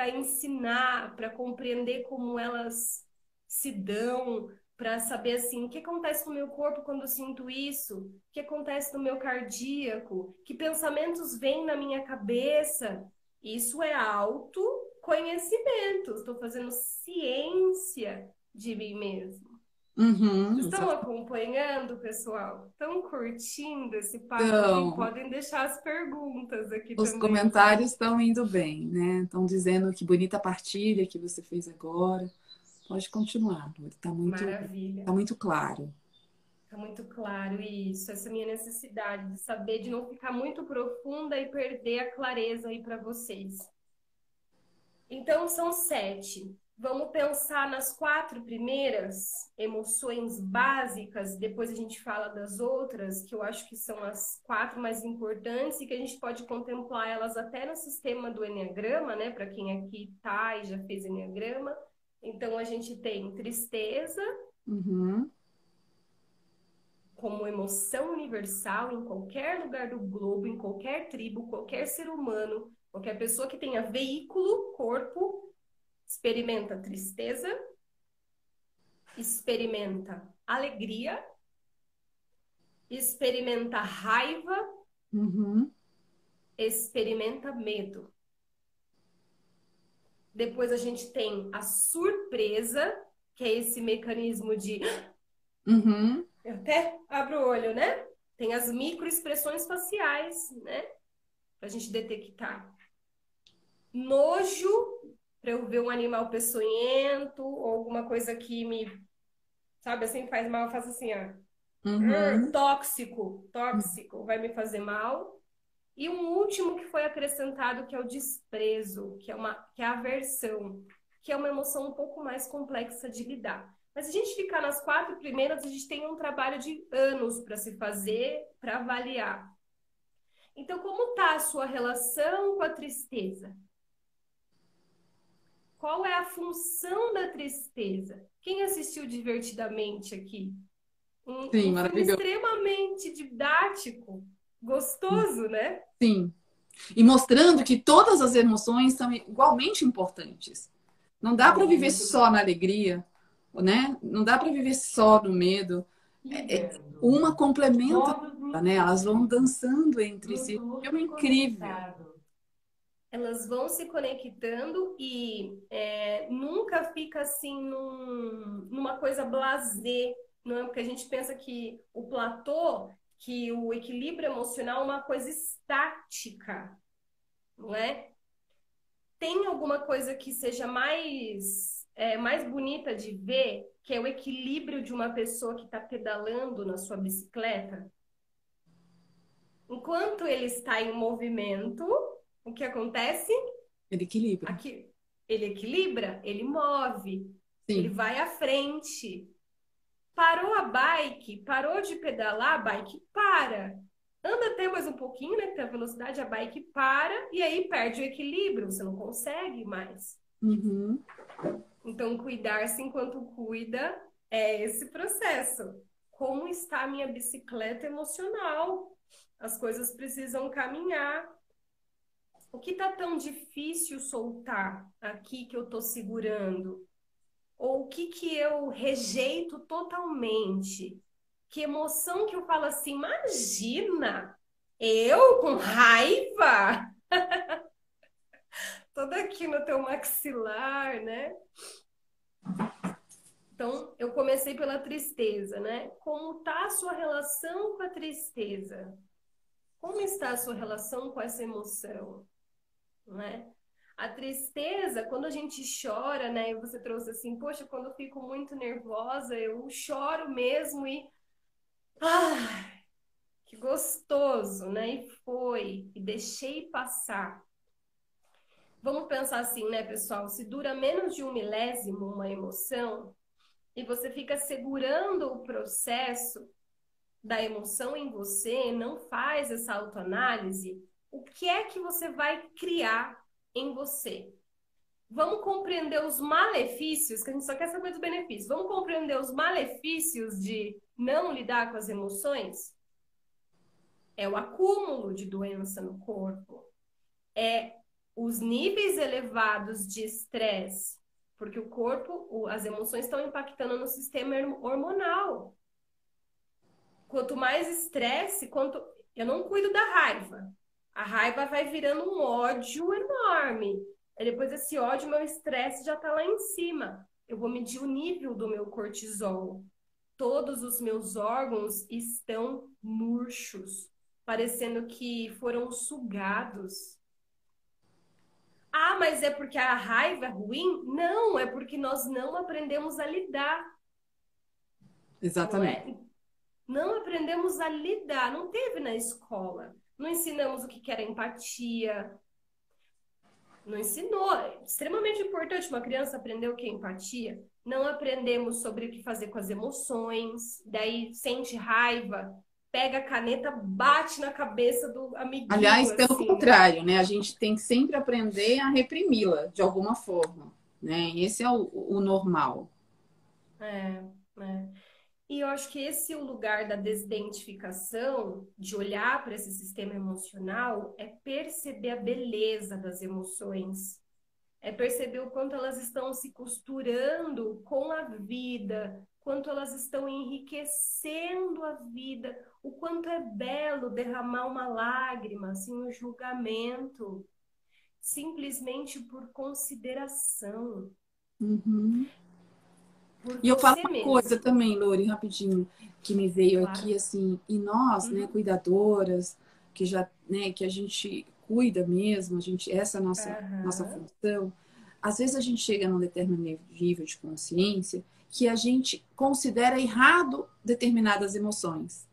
Speaker 2: ensinar, para compreender como elas se dão, para saber assim, o que acontece no meu corpo quando eu sinto isso? O que acontece no meu cardíaco? Que pensamentos vêm na minha cabeça? Isso é autoconhecimento. Estou fazendo ciência de mim mesmo.
Speaker 1: Uhum,
Speaker 2: Estão acompanhando, pessoal? Estão curtindo esse papo? Então, podem deixar as perguntas aqui
Speaker 1: Os
Speaker 2: também.
Speaker 1: comentários estão indo bem, né? Estão dizendo que bonita partilha que você fez agora. Pode continuar, Está muito,
Speaker 2: Maravilha.
Speaker 1: Tá muito claro.
Speaker 2: Tá muito claro isso, essa minha necessidade de saber, de não ficar muito profunda e perder a clareza aí para vocês. Então, são sete. Vamos pensar nas quatro primeiras emoções básicas, depois a gente fala das outras, que eu acho que são as quatro mais importantes e que a gente pode contemplar elas até no sistema do Enneagrama, né? Para quem aqui tá e já fez Enneagrama. Então a gente tem tristeza
Speaker 1: Uhum.
Speaker 2: como emoção universal em qualquer lugar do globo, em qualquer tribo, qualquer ser humano, qualquer pessoa que tenha veículo, corpo, experimenta tristeza, experimenta alegria, experimenta raiva,
Speaker 1: Uhum.
Speaker 2: experimenta medo. Depois a gente tem a surpresa, que é esse mecanismo de
Speaker 1: Uhum.
Speaker 2: eu até abro o olho, né? Tem as microexpressões faciais, né? Pra gente detectar. Nojo, para eu ver um animal peçonhento ou alguma coisa que me, sabe, assim, faz mal, eu faço assim, ó.
Speaker 1: Uhum.
Speaker 2: Tóxico, tóxico, vai me fazer mal. E um último que foi acrescentado, que é o desprezo, que é uma, que é a aversão, que é uma emoção um pouco mais complexa de lidar. Mas se a gente ficar nas quatro primeiras, a gente tem um trabalho de anos para se fazer, para avaliar. Então, como está a sua relação com a tristeza? Qual é a função da tristeza? Quem assistiu divertidamente aqui? Um,
Speaker 1: Sim,
Speaker 2: um filme
Speaker 1: maravilhoso.
Speaker 2: extremamente didático, gostoso, né?
Speaker 1: Sim. E mostrando que todas as emoções são igualmente importantes. Não dá para viver só na alegria, né? Não dá para viver só no medo. É, uma complementa a outra, né? Elas vão dançando entre si. É incrível.
Speaker 2: Elas vão se conectando e é, nunca fica assim num- numa coisa blasé, não é? Porque a gente pensa que o platô, que o equilíbrio emocional é uma coisa estática, não é? Tem alguma coisa que seja mais, é, mais bonita de ver, que é o equilíbrio de uma pessoa que está pedalando na sua bicicleta? Enquanto ele está em movimento, o que acontece?
Speaker 1: Ele equilibra.
Speaker 2: Aqui, ele equilibra, ele move, ele
Speaker 1: Sim.
Speaker 2: vai à frente. Parou a bike, parou de pedalar, a bike para. Anda até mais um pouquinho, né? Que tem a velocidade, a bike para e aí perde o equilíbrio, você não consegue mais.
Speaker 1: Uhum.
Speaker 2: Então, cuidar-se enquanto cuida é esse processo. Como está a minha bicicleta emocional? As coisas precisam caminhar. O que está tão difícil soltar aqui que eu estou segurando? Ou o que que eu rejeito totalmente? Que emoção que eu falo assim, imagina, eu com raiva? Toda aqui no teu maxilar, né? Então, eu comecei pela tristeza, né? Como está a sua relação com a tristeza? Como está a sua relação com essa emoção? Né? A tristeza, quando a gente chora, né? Você trouxe assim, poxa, quando eu fico muito nervosa, eu choro mesmo e. Ah, que gostoso, né? E foi, e deixei passar. Vamos pensar assim, né, pessoal? Se dura menos de um milésimo uma emoção e você fica segurando o processo da emoção em você, não faz essa autoanálise, o que é que você vai criar em você? Vamos compreender os malefícios, que a gente só quer saber dos benefícios. Vamos compreender os malefícios de não lidar com as emoções? É o acúmulo de doença no corpo. É os níveis elevados de estresse, porque o corpo, as emoções estão impactando no sistema hormonal. Quanto mais estresse, quanto eu não cuido da raiva. A raiva vai virando um ódio enorme. E depois desse ódio, meu estresse já está lá em cima. Eu vou medir o nível do meu cortisol. Todos os meus órgãos estão murchos, parecendo que foram sugados. Ah, mas é porque a raiva é ruim? Não, é porque nós não aprendemos a lidar.
Speaker 1: Exatamente.
Speaker 2: Não é? Não aprendemos a lidar, não teve na escola. Não ensinamos o que era empatia. Não ensinou. É extremamente importante uma criança aprender o que é empatia. Não aprendemos sobre o que fazer com as emoções. Daí sente raiva, pega a caneta, bate na cabeça do amiguinho.
Speaker 1: Aliás, pelo assim, né? contrário, né? A gente tem que sempre aprender a reprimi-la de alguma forma, né? Esse é o, o normal.
Speaker 2: É, é. E eu acho que esse é o lugar da desidentificação, de olhar para esse sistema emocional, é perceber a beleza das emoções. É perceber o quanto elas estão se costurando com a vida, quanto elas estão enriquecendo a vida, o quanto é belo derramar uma lágrima, assim, um julgamento, simplesmente por consideração.
Speaker 1: Uhum. E eu falo uma mesmo. coisa também, Lori, rapidinho, que me veio claro. aqui, assim, e nós, né, uhum. né, cuidadoras, que já, né, que a gente cuida mesmo, a gente, essa é a nossa, uhum. nossa função, às vezes a gente chega num determinado nível de consciência que a gente considera errado determinadas emoções.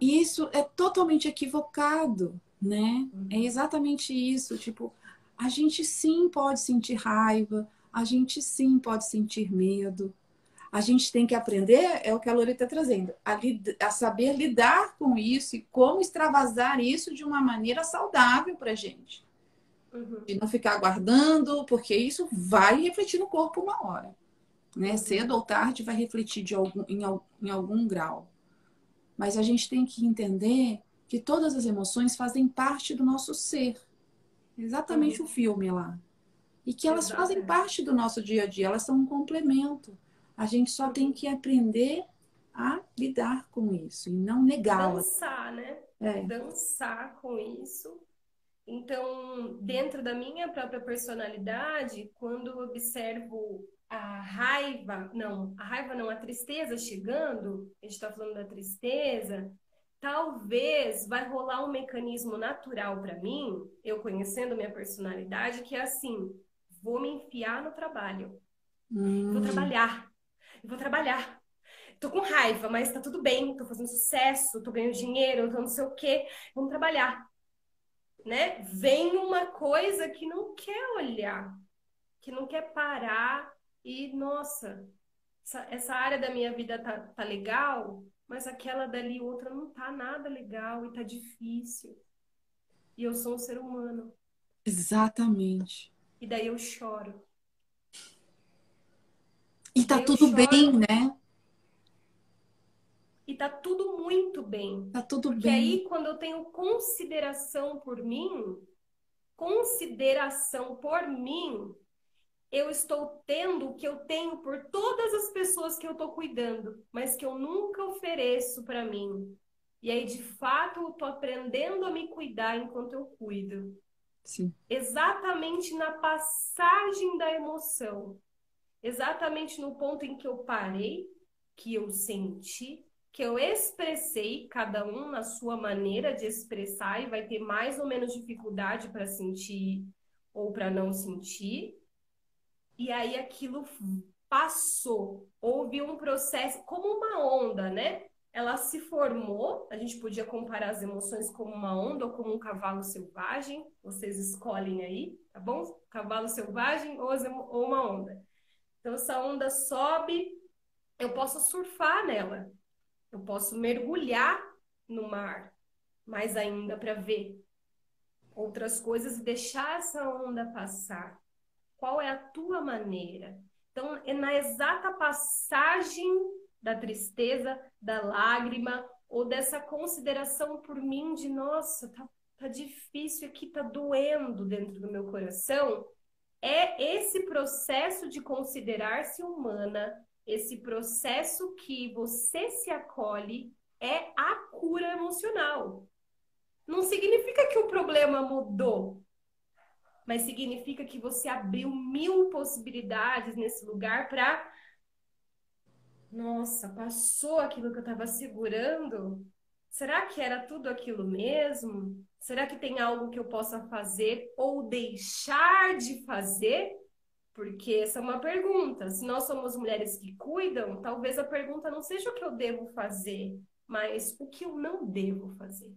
Speaker 1: E isso é totalmente equivocado, né? Uhum. É exatamente isso, tipo, a gente sim pode sentir raiva, a gente sim pode sentir medo. A gente tem que aprender, é o que a Loreta está trazendo, a, a, saber lidar com isso e como extravasar isso de uma maneira saudável para a gente. Uhum. De não ficar guardando, porque isso vai refletir no corpo uma hora. Né? Uhum. Cedo ou tarde vai refletir de algum, em, em algum grau. Mas a gente tem que entender que todas as emoções fazem parte do nosso ser. Exatamente uhum. o filme lá. E que elas Exato. fazem parte do nosso dia a dia, elas são um complemento. A gente só tem que aprender a lidar com isso e não negá-las.
Speaker 2: Dançar, né? É. Dançar com isso. Então, dentro da minha própria personalidade, quando eu observo a raiva, não, a raiva não, a tristeza chegando, a gente está falando da tristeza, talvez vai rolar um mecanismo natural para mim, eu conhecendo minha personalidade, que é assim: vou me enfiar no trabalho. Hum. Vou trabalhar. Vou trabalhar. Tô com raiva, mas tá tudo bem, tô fazendo sucesso, tô ganhando dinheiro, tô não sei o quê. Vamos trabalhar. Né? Vem uma coisa que não quer olhar, que não quer parar e, nossa, essa, essa área da minha vida tá, tá legal, mas aquela dali outra não tá nada legal e tá difícil. E eu sou um ser humano.
Speaker 1: Exatamente.
Speaker 2: E daí eu choro.
Speaker 1: E tá tudo bem, né?
Speaker 2: E tá tudo muito bem.
Speaker 1: Tá tudo
Speaker 2: Porque
Speaker 1: bem.
Speaker 2: aí, quando eu tenho consideração por mim, consideração por mim, eu estou tendo o que eu tenho por todas as pessoas que eu estou cuidando, mas que eu nunca ofereço para mim. E aí, de fato, eu tô aprendendo a me cuidar enquanto eu cuido.
Speaker 1: Sim.
Speaker 2: Exatamente na passagem da emoção. Exatamente no ponto em que eu parei, que eu senti, que eu expressei, cada um na sua maneira de expressar, e vai ter mais ou menos dificuldade para sentir ou para não sentir. E aí aquilo passou. Houve um processo, como uma onda, né? Ela se formou, a gente podia comparar as emoções como uma onda ou como um cavalo selvagem, vocês escolhem aí, tá bom? Cavalo selvagem ou, ou uma onda. Então, essa onda sobe, eu posso surfar nela, eu posso mergulhar no mar, mais ainda para ver outras coisas e deixar essa onda passar. Qual é a tua maneira? Então, é na exata passagem da tristeza, da lágrima ou dessa consideração por mim de nossa, tá, tá difícil aqui, tá doendo dentro do meu coração, é esse processo de considerar-se humana, esse processo que você se acolhe é a cura emocional. Não significa que o problema mudou, mas significa que você abriu mil possibilidades nesse lugar para nossa, passou aquilo que eu estava segurando? Será que era tudo aquilo mesmo? Será que tem algo que eu possa fazer ou deixar de fazer Porque essa é uma pergunta. Se nós somos mulheres que cuidam, talvez a pergunta não seja o que eu devo fazer, mas o que eu não devo fazer.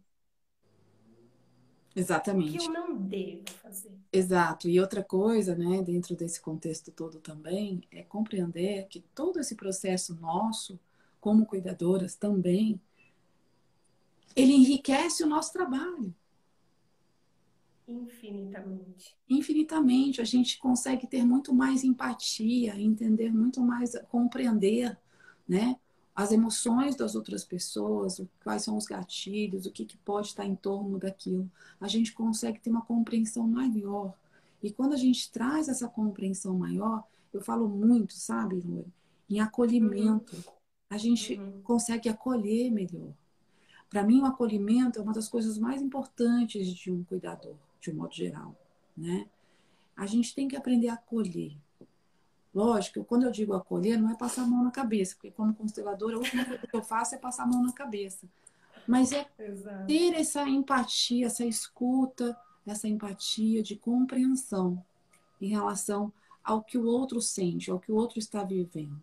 Speaker 1: Exatamente.
Speaker 2: O que eu não devo fazer.
Speaker 1: Exato. E outra coisa, né, dentro desse contexto todo também, é compreender que todo esse processo nosso, como cuidadoras também, ele enriquece o nosso trabalho.
Speaker 2: Infinitamente.
Speaker 1: Infinitamente. A gente consegue ter muito mais empatia, entender muito mais, compreender, né? As emoções das outras pessoas, quais são os gatilhos, o que, que pode estar em torno daquilo. A gente consegue ter uma compreensão maior. E quando a gente traz essa compreensão maior, eu falo muito, sabe, Lore, em acolhimento. Uhum. A gente uhum. consegue acolher melhor. Para mim, o acolhimento é uma das coisas mais importantes de um cuidador de um modo geral, né? A gente tem que aprender a acolher. Lógico, quando eu digo acolher, não é passar a mão na cabeça, porque como consteladora, a última coisa que eu faço é passar a mão na cabeça. Mas é Exato. ter essa empatia, essa escuta, essa empatia de compreensão em relação ao que o outro sente, ao que o outro está vivendo.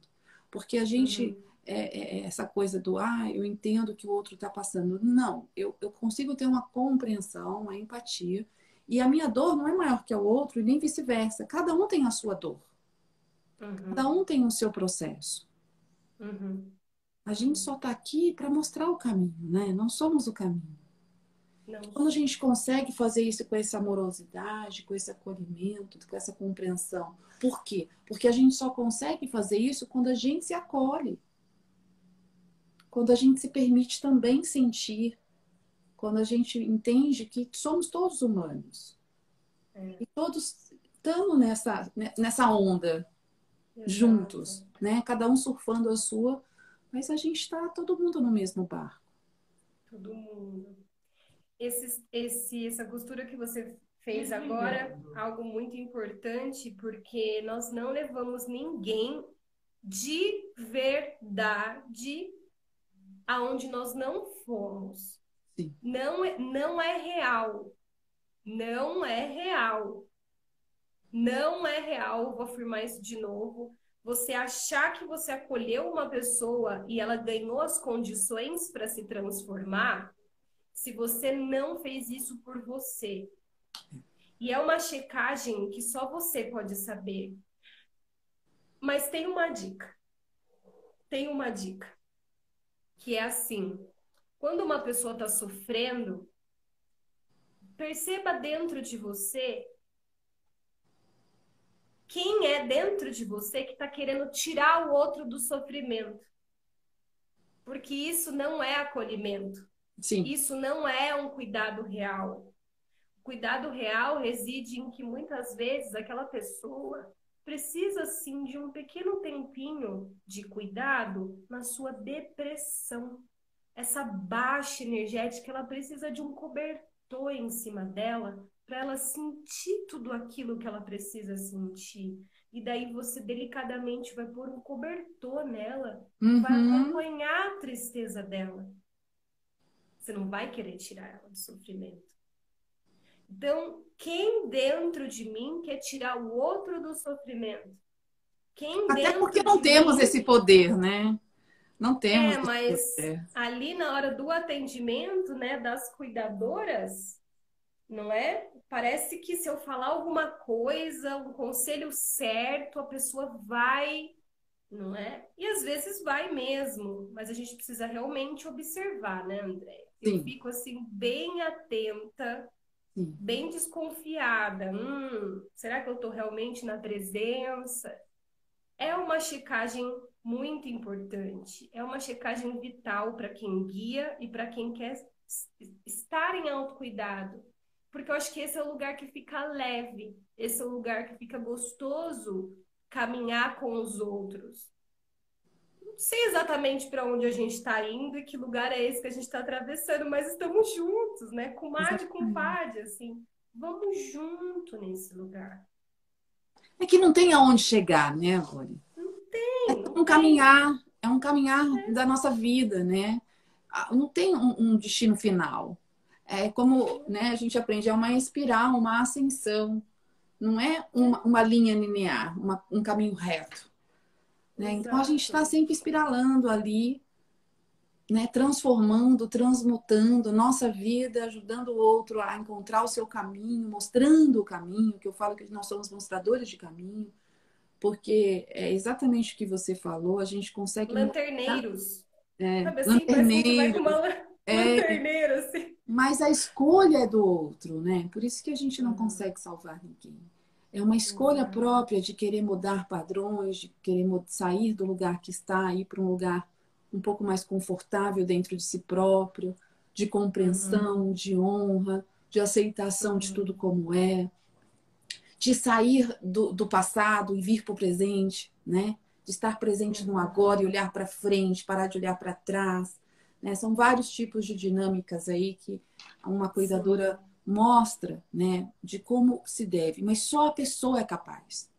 Speaker 1: Porque a gente, uhum. é, é, é essa coisa do, ah, eu entendo o que o outro está passando. Não, eu, eu consigo ter uma compreensão, uma empatia, e a minha dor não é maior que a outro, e nem vice-versa. Cada um tem a sua dor. Uhum. Cada um tem o seu processo. Uhum. A gente só está aqui para mostrar o caminho, né? Nós somos o caminho. Não. Quando a gente consegue fazer isso com essa amorosidade, com esse acolhimento, com essa compreensão. Por quê? Porque a gente só consegue fazer isso quando a gente se acolhe. Quando a gente se permite também sentir quando a gente entende que somos todos humanos. É. E todos estamos nessa, nessa onda Exato. juntos, né? Cada um surfando a sua, mas a gente está todo mundo no mesmo barco.
Speaker 2: Todo mundo. Esse, esse, essa costura que você fez agora, algo muito importante, porque nós não levamos ninguém de verdade aonde nós não fomos. Sim. Não, é, não é real. Não é real. Não é real, vou afirmar isso de novo. Você achar que você acolheu uma pessoa e ela ganhou as condições para se transformar, se você não fez isso por você. E é uma checagem que só você pode saber. Mas tem uma dica. Tem uma dica. Que é assim: quando uma pessoa está sofrendo, perceba dentro de você quem é dentro de você que está querendo tirar o outro do sofrimento. Porque isso não é acolhimento. Sim. Isso não é um cuidado real. O cuidado real reside em que muitas vezes aquela pessoa precisa sim de um pequeno tempinho de cuidado na sua depressão essa baixa energética, ela precisa de um cobertor em cima dela para ela sentir tudo aquilo que ela precisa sentir. E daí você delicadamente vai pôr um cobertor nela, uhum. vai acompanhar a tristeza dela. Você não vai querer tirar ela do sofrimento. Então, quem dentro de mim quer tirar o outro do sofrimento?
Speaker 1: Quem Até porque não temos mim... esse poder, né? Não temos.
Speaker 2: É, mas ali na hora do atendimento, né, das cuidadoras, não é? Parece que se eu falar alguma coisa, um conselho certo, a pessoa vai, não é? E às vezes vai mesmo, mas a gente precisa realmente observar, né, André? Sim. Eu fico assim bem atenta, Sim. bem desconfiada. Hum, será que eu estou realmente na presença? É uma checagem muito importante. É uma checagem vital para quem guia e para quem quer estar em autocuidado. Porque eu acho que esse é o lugar que fica leve, esse é o lugar que fica gostoso caminhar com os outros. Não sei exatamente para onde a gente está indo e que lugar é esse que a gente está atravessando, mas estamos juntos, né? Com Mad com Pad, assim. Vamos junto nesse lugar.
Speaker 1: É que não tem aonde chegar, né, Rony?
Speaker 2: tem.
Speaker 1: É um caminhar, é um caminhar é. da nossa vida, né? Ah, não tem um, um, destino final. É como né, a gente aprende, é uma espiral, uma ascensão. não é uma, uma linha linear, uma, um caminho reto. Né? Então a gente está sempre espiralando ali, né? transformando, transmutando nossa vida, ajudando o outro a encontrar o seu caminho, mostrando o caminho, que eu falo que nós somos mostradores de caminho, porque é exatamente o que você falou, a gente consegue.
Speaker 2: Lanterneiros.
Speaker 1: É, Sabe assim, lanterneiro.
Speaker 2: É, lanterneiro, assim.
Speaker 1: Mas a escolha é do outro, né? Por isso que a gente não consegue salvar ninguém. É uma escolha uhum. própria de querer mudar padrões, de querer sair do lugar que está, ir para um lugar um pouco mais confortável dentro de si próprio, de compreensão, uhum. de honra, de aceitação uhum. de tudo como é, de sair do, do passado e vir para o presente, né? De estar presente no agora e olhar para frente, parar de olhar para trás. Né? São vários tipos de dinâmicas aí que uma cuidadora mostra, né? De como se deve, mas só a pessoa é capaz.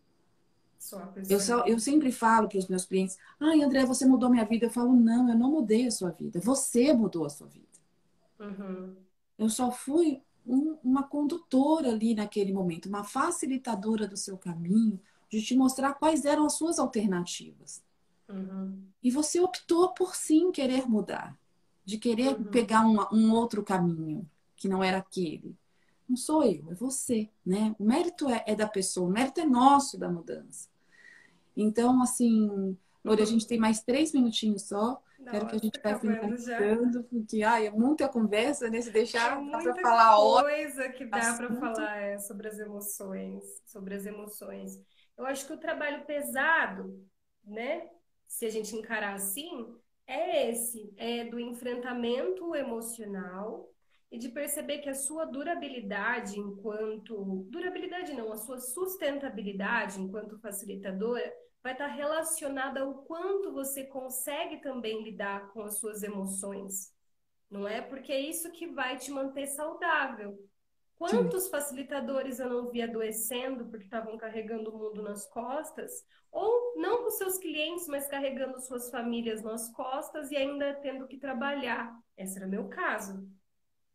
Speaker 1: Eu, só, eu sempre falo para os meus clientes: ai, André, você mudou minha vida. Eu falo: não, eu não mudei a sua vida. Você mudou a sua vida.
Speaker 2: Uhum.
Speaker 1: Eu só fui um, uma condutora ali naquele momento, uma facilitadora do seu caminho, de te mostrar quais eram as suas alternativas.
Speaker 2: Uhum.
Speaker 1: E você optou por sim querer mudar, de querer uhum. pegar uma, um outro caminho que não era aquele. Não sou eu, é você, né? O mérito é, é da pessoa, o mérito é nosso da mudança. Então, assim, Lore, a gente tem mais três minutinhos só. Nossa, Quero que a gente vá finalizando, porque ai, é muita conversa, né? Se deixar
Speaker 2: é para falar coisa que dá para falar é, sobre as emoções, sobre as emoções. Eu acho que o trabalho pesado, né? Se a gente encarar assim, é esse, é do enfrentamento emocional e de perceber que a sua durabilidade enquanto durabilidade não, a sua sustentabilidade enquanto facilitadora vai estar relacionada ao quanto você consegue também lidar com as suas emoções. Não é? Porque é isso que vai te manter saudável. Quantos Sim. facilitadores eu não vi adoecendo porque estavam carregando o mundo nas costas? Ou não com seus clientes, mas carregando suas famílias nas costas e ainda tendo que trabalhar. Esse era meu caso.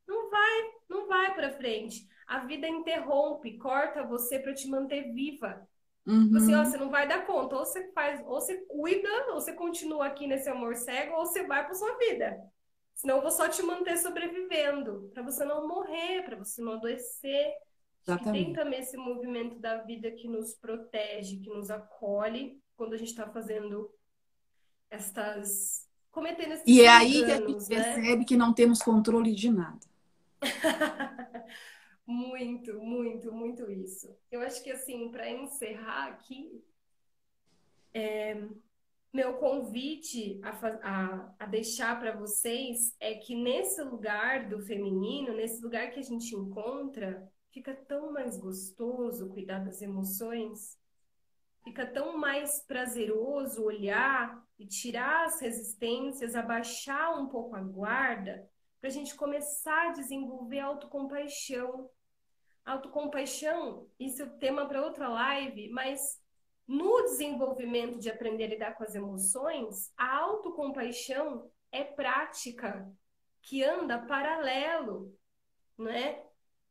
Speaker 2: Não vai, não vai para frente. A vida interrompe, corta você para te manter viva.
Speaker 1: Uhum.
Speaker 2: Assim, ó, você não vai dar conta. Ou você faz, ou você cuida, ou você continua aqui nesse amor cego, ou você vai para sua vida. Senão eu vou só te manter sobrevivendo, para você não morrer, para você não adoecer. Exatamente. tem também esse movimento da vida que nos protege, que nos acolhe quando a gente está fazendo estas. cometendo esses
Speaker 1: E é aí que a gente né? percebe que não temos controle de nada.
Speaker 2: Muito, muito, muito isso. Eu acho que, assim, para encerrar aqui, é, meu convite a, a, a deixar para vocês é que nesse lugar do feminino, nesse lugar que a gente encontra, fica tão mais gostoso cuidar das emoções, fica tão mais prazeroso olhar e tirar as resistências, abaixar um pouco a guarda para a gente começar a desenvolver autocompaixão. Autocompaixão, isso é tema para outra live, mas no desenvolvimento de aprender a lidar com as emoções, a autocompaixão é prática que anda paralelo, né?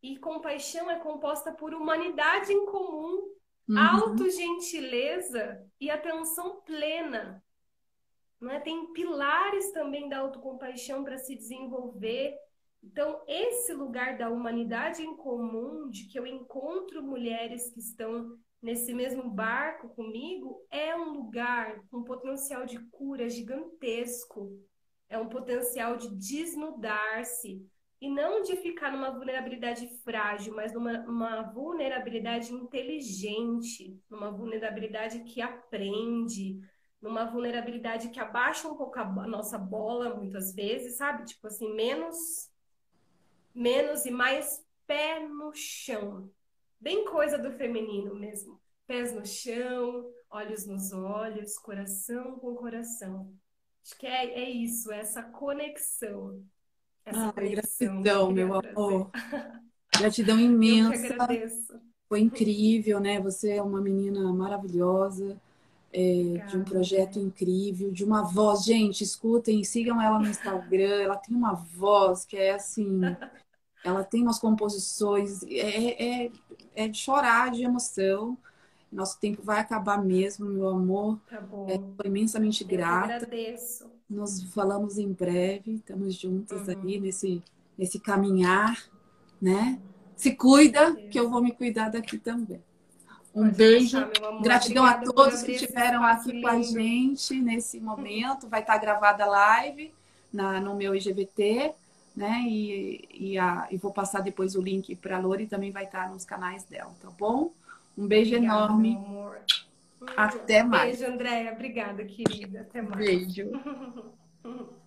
Speaker 2: E compaixão é composta por humanidade em comum, uhum. autogentileza e atenção plena. Né? Tem pilares também da autocompaixão para se desenvolver. Então, esse lugar da humanidade em comum, de que eu encontro mulheres que estão nesse mesmo barco comigo, é um lugar com potencial de cura gigantesco. É um potencial de desnudar-se. E não de ficar numa vulnerabilidade frágil, mas numa vulnerabilidade inteligente, numa vulnerabilidade que aprende, numa vulnerabilidade que abaixa um pouco a nossa bola muitas vezes, sabe? Tipo assim, menos menos e mais pé no chão. Bem coisa do feminino mesmo. Pés no chão, olhos nos olhos, coração com coração. Acho que é, é isso, é essa conexão.
Speaker 1: Essa Ai, conexão gratidão, meu amor. Gratidão imensa. Eu que agradeço. Foi incrível, né? Você é uma menina maravilhosa é, de um projeto incrível, de uma voz. Gente, escutem, sigam ela no Instagram. Ela tem uma voz que é assim. Ela tem umas composições, é, é, é de chorar de emoção. Nosso tempo vai acabar mesmo, meu amor.
Speaker 2: Tá bom.
Speaker 1: É, foi imensamente
Speaker 2: Eu
Speaker 1: grata.
Speaker 2: agradeço.
Speaker 1: Nos falamos em breve, estamos juntas
Speaker 2: Uhum.
Speaker 1: aí nesse, nesse caminhar, né? Se cuida, que eu vou me cuidar daqui também. Um
Speaker 2: Pode
Speaker 1: beijo.
Speaker 2: deixar.
Speaker 1: Gratidão a
Speaker 2: Obrigada por
Speaker 1: todos que estiveram aqui com a gente nesse momento. Vai estar gravada a live na, no meu IGVT, né? E, e, a, e vou passar depois o link para a Lori, também vai estar nos canais dela, tá bom? Um beijo
Speaker 2: Obrigada,
Speaker 1: enorme.
Speaker 2: amor.
Speaker 1: Até mais.
Speaker 2: Beijo, Andréia. Obrigada, querida. Até mais.
Speaker 1: Beijo.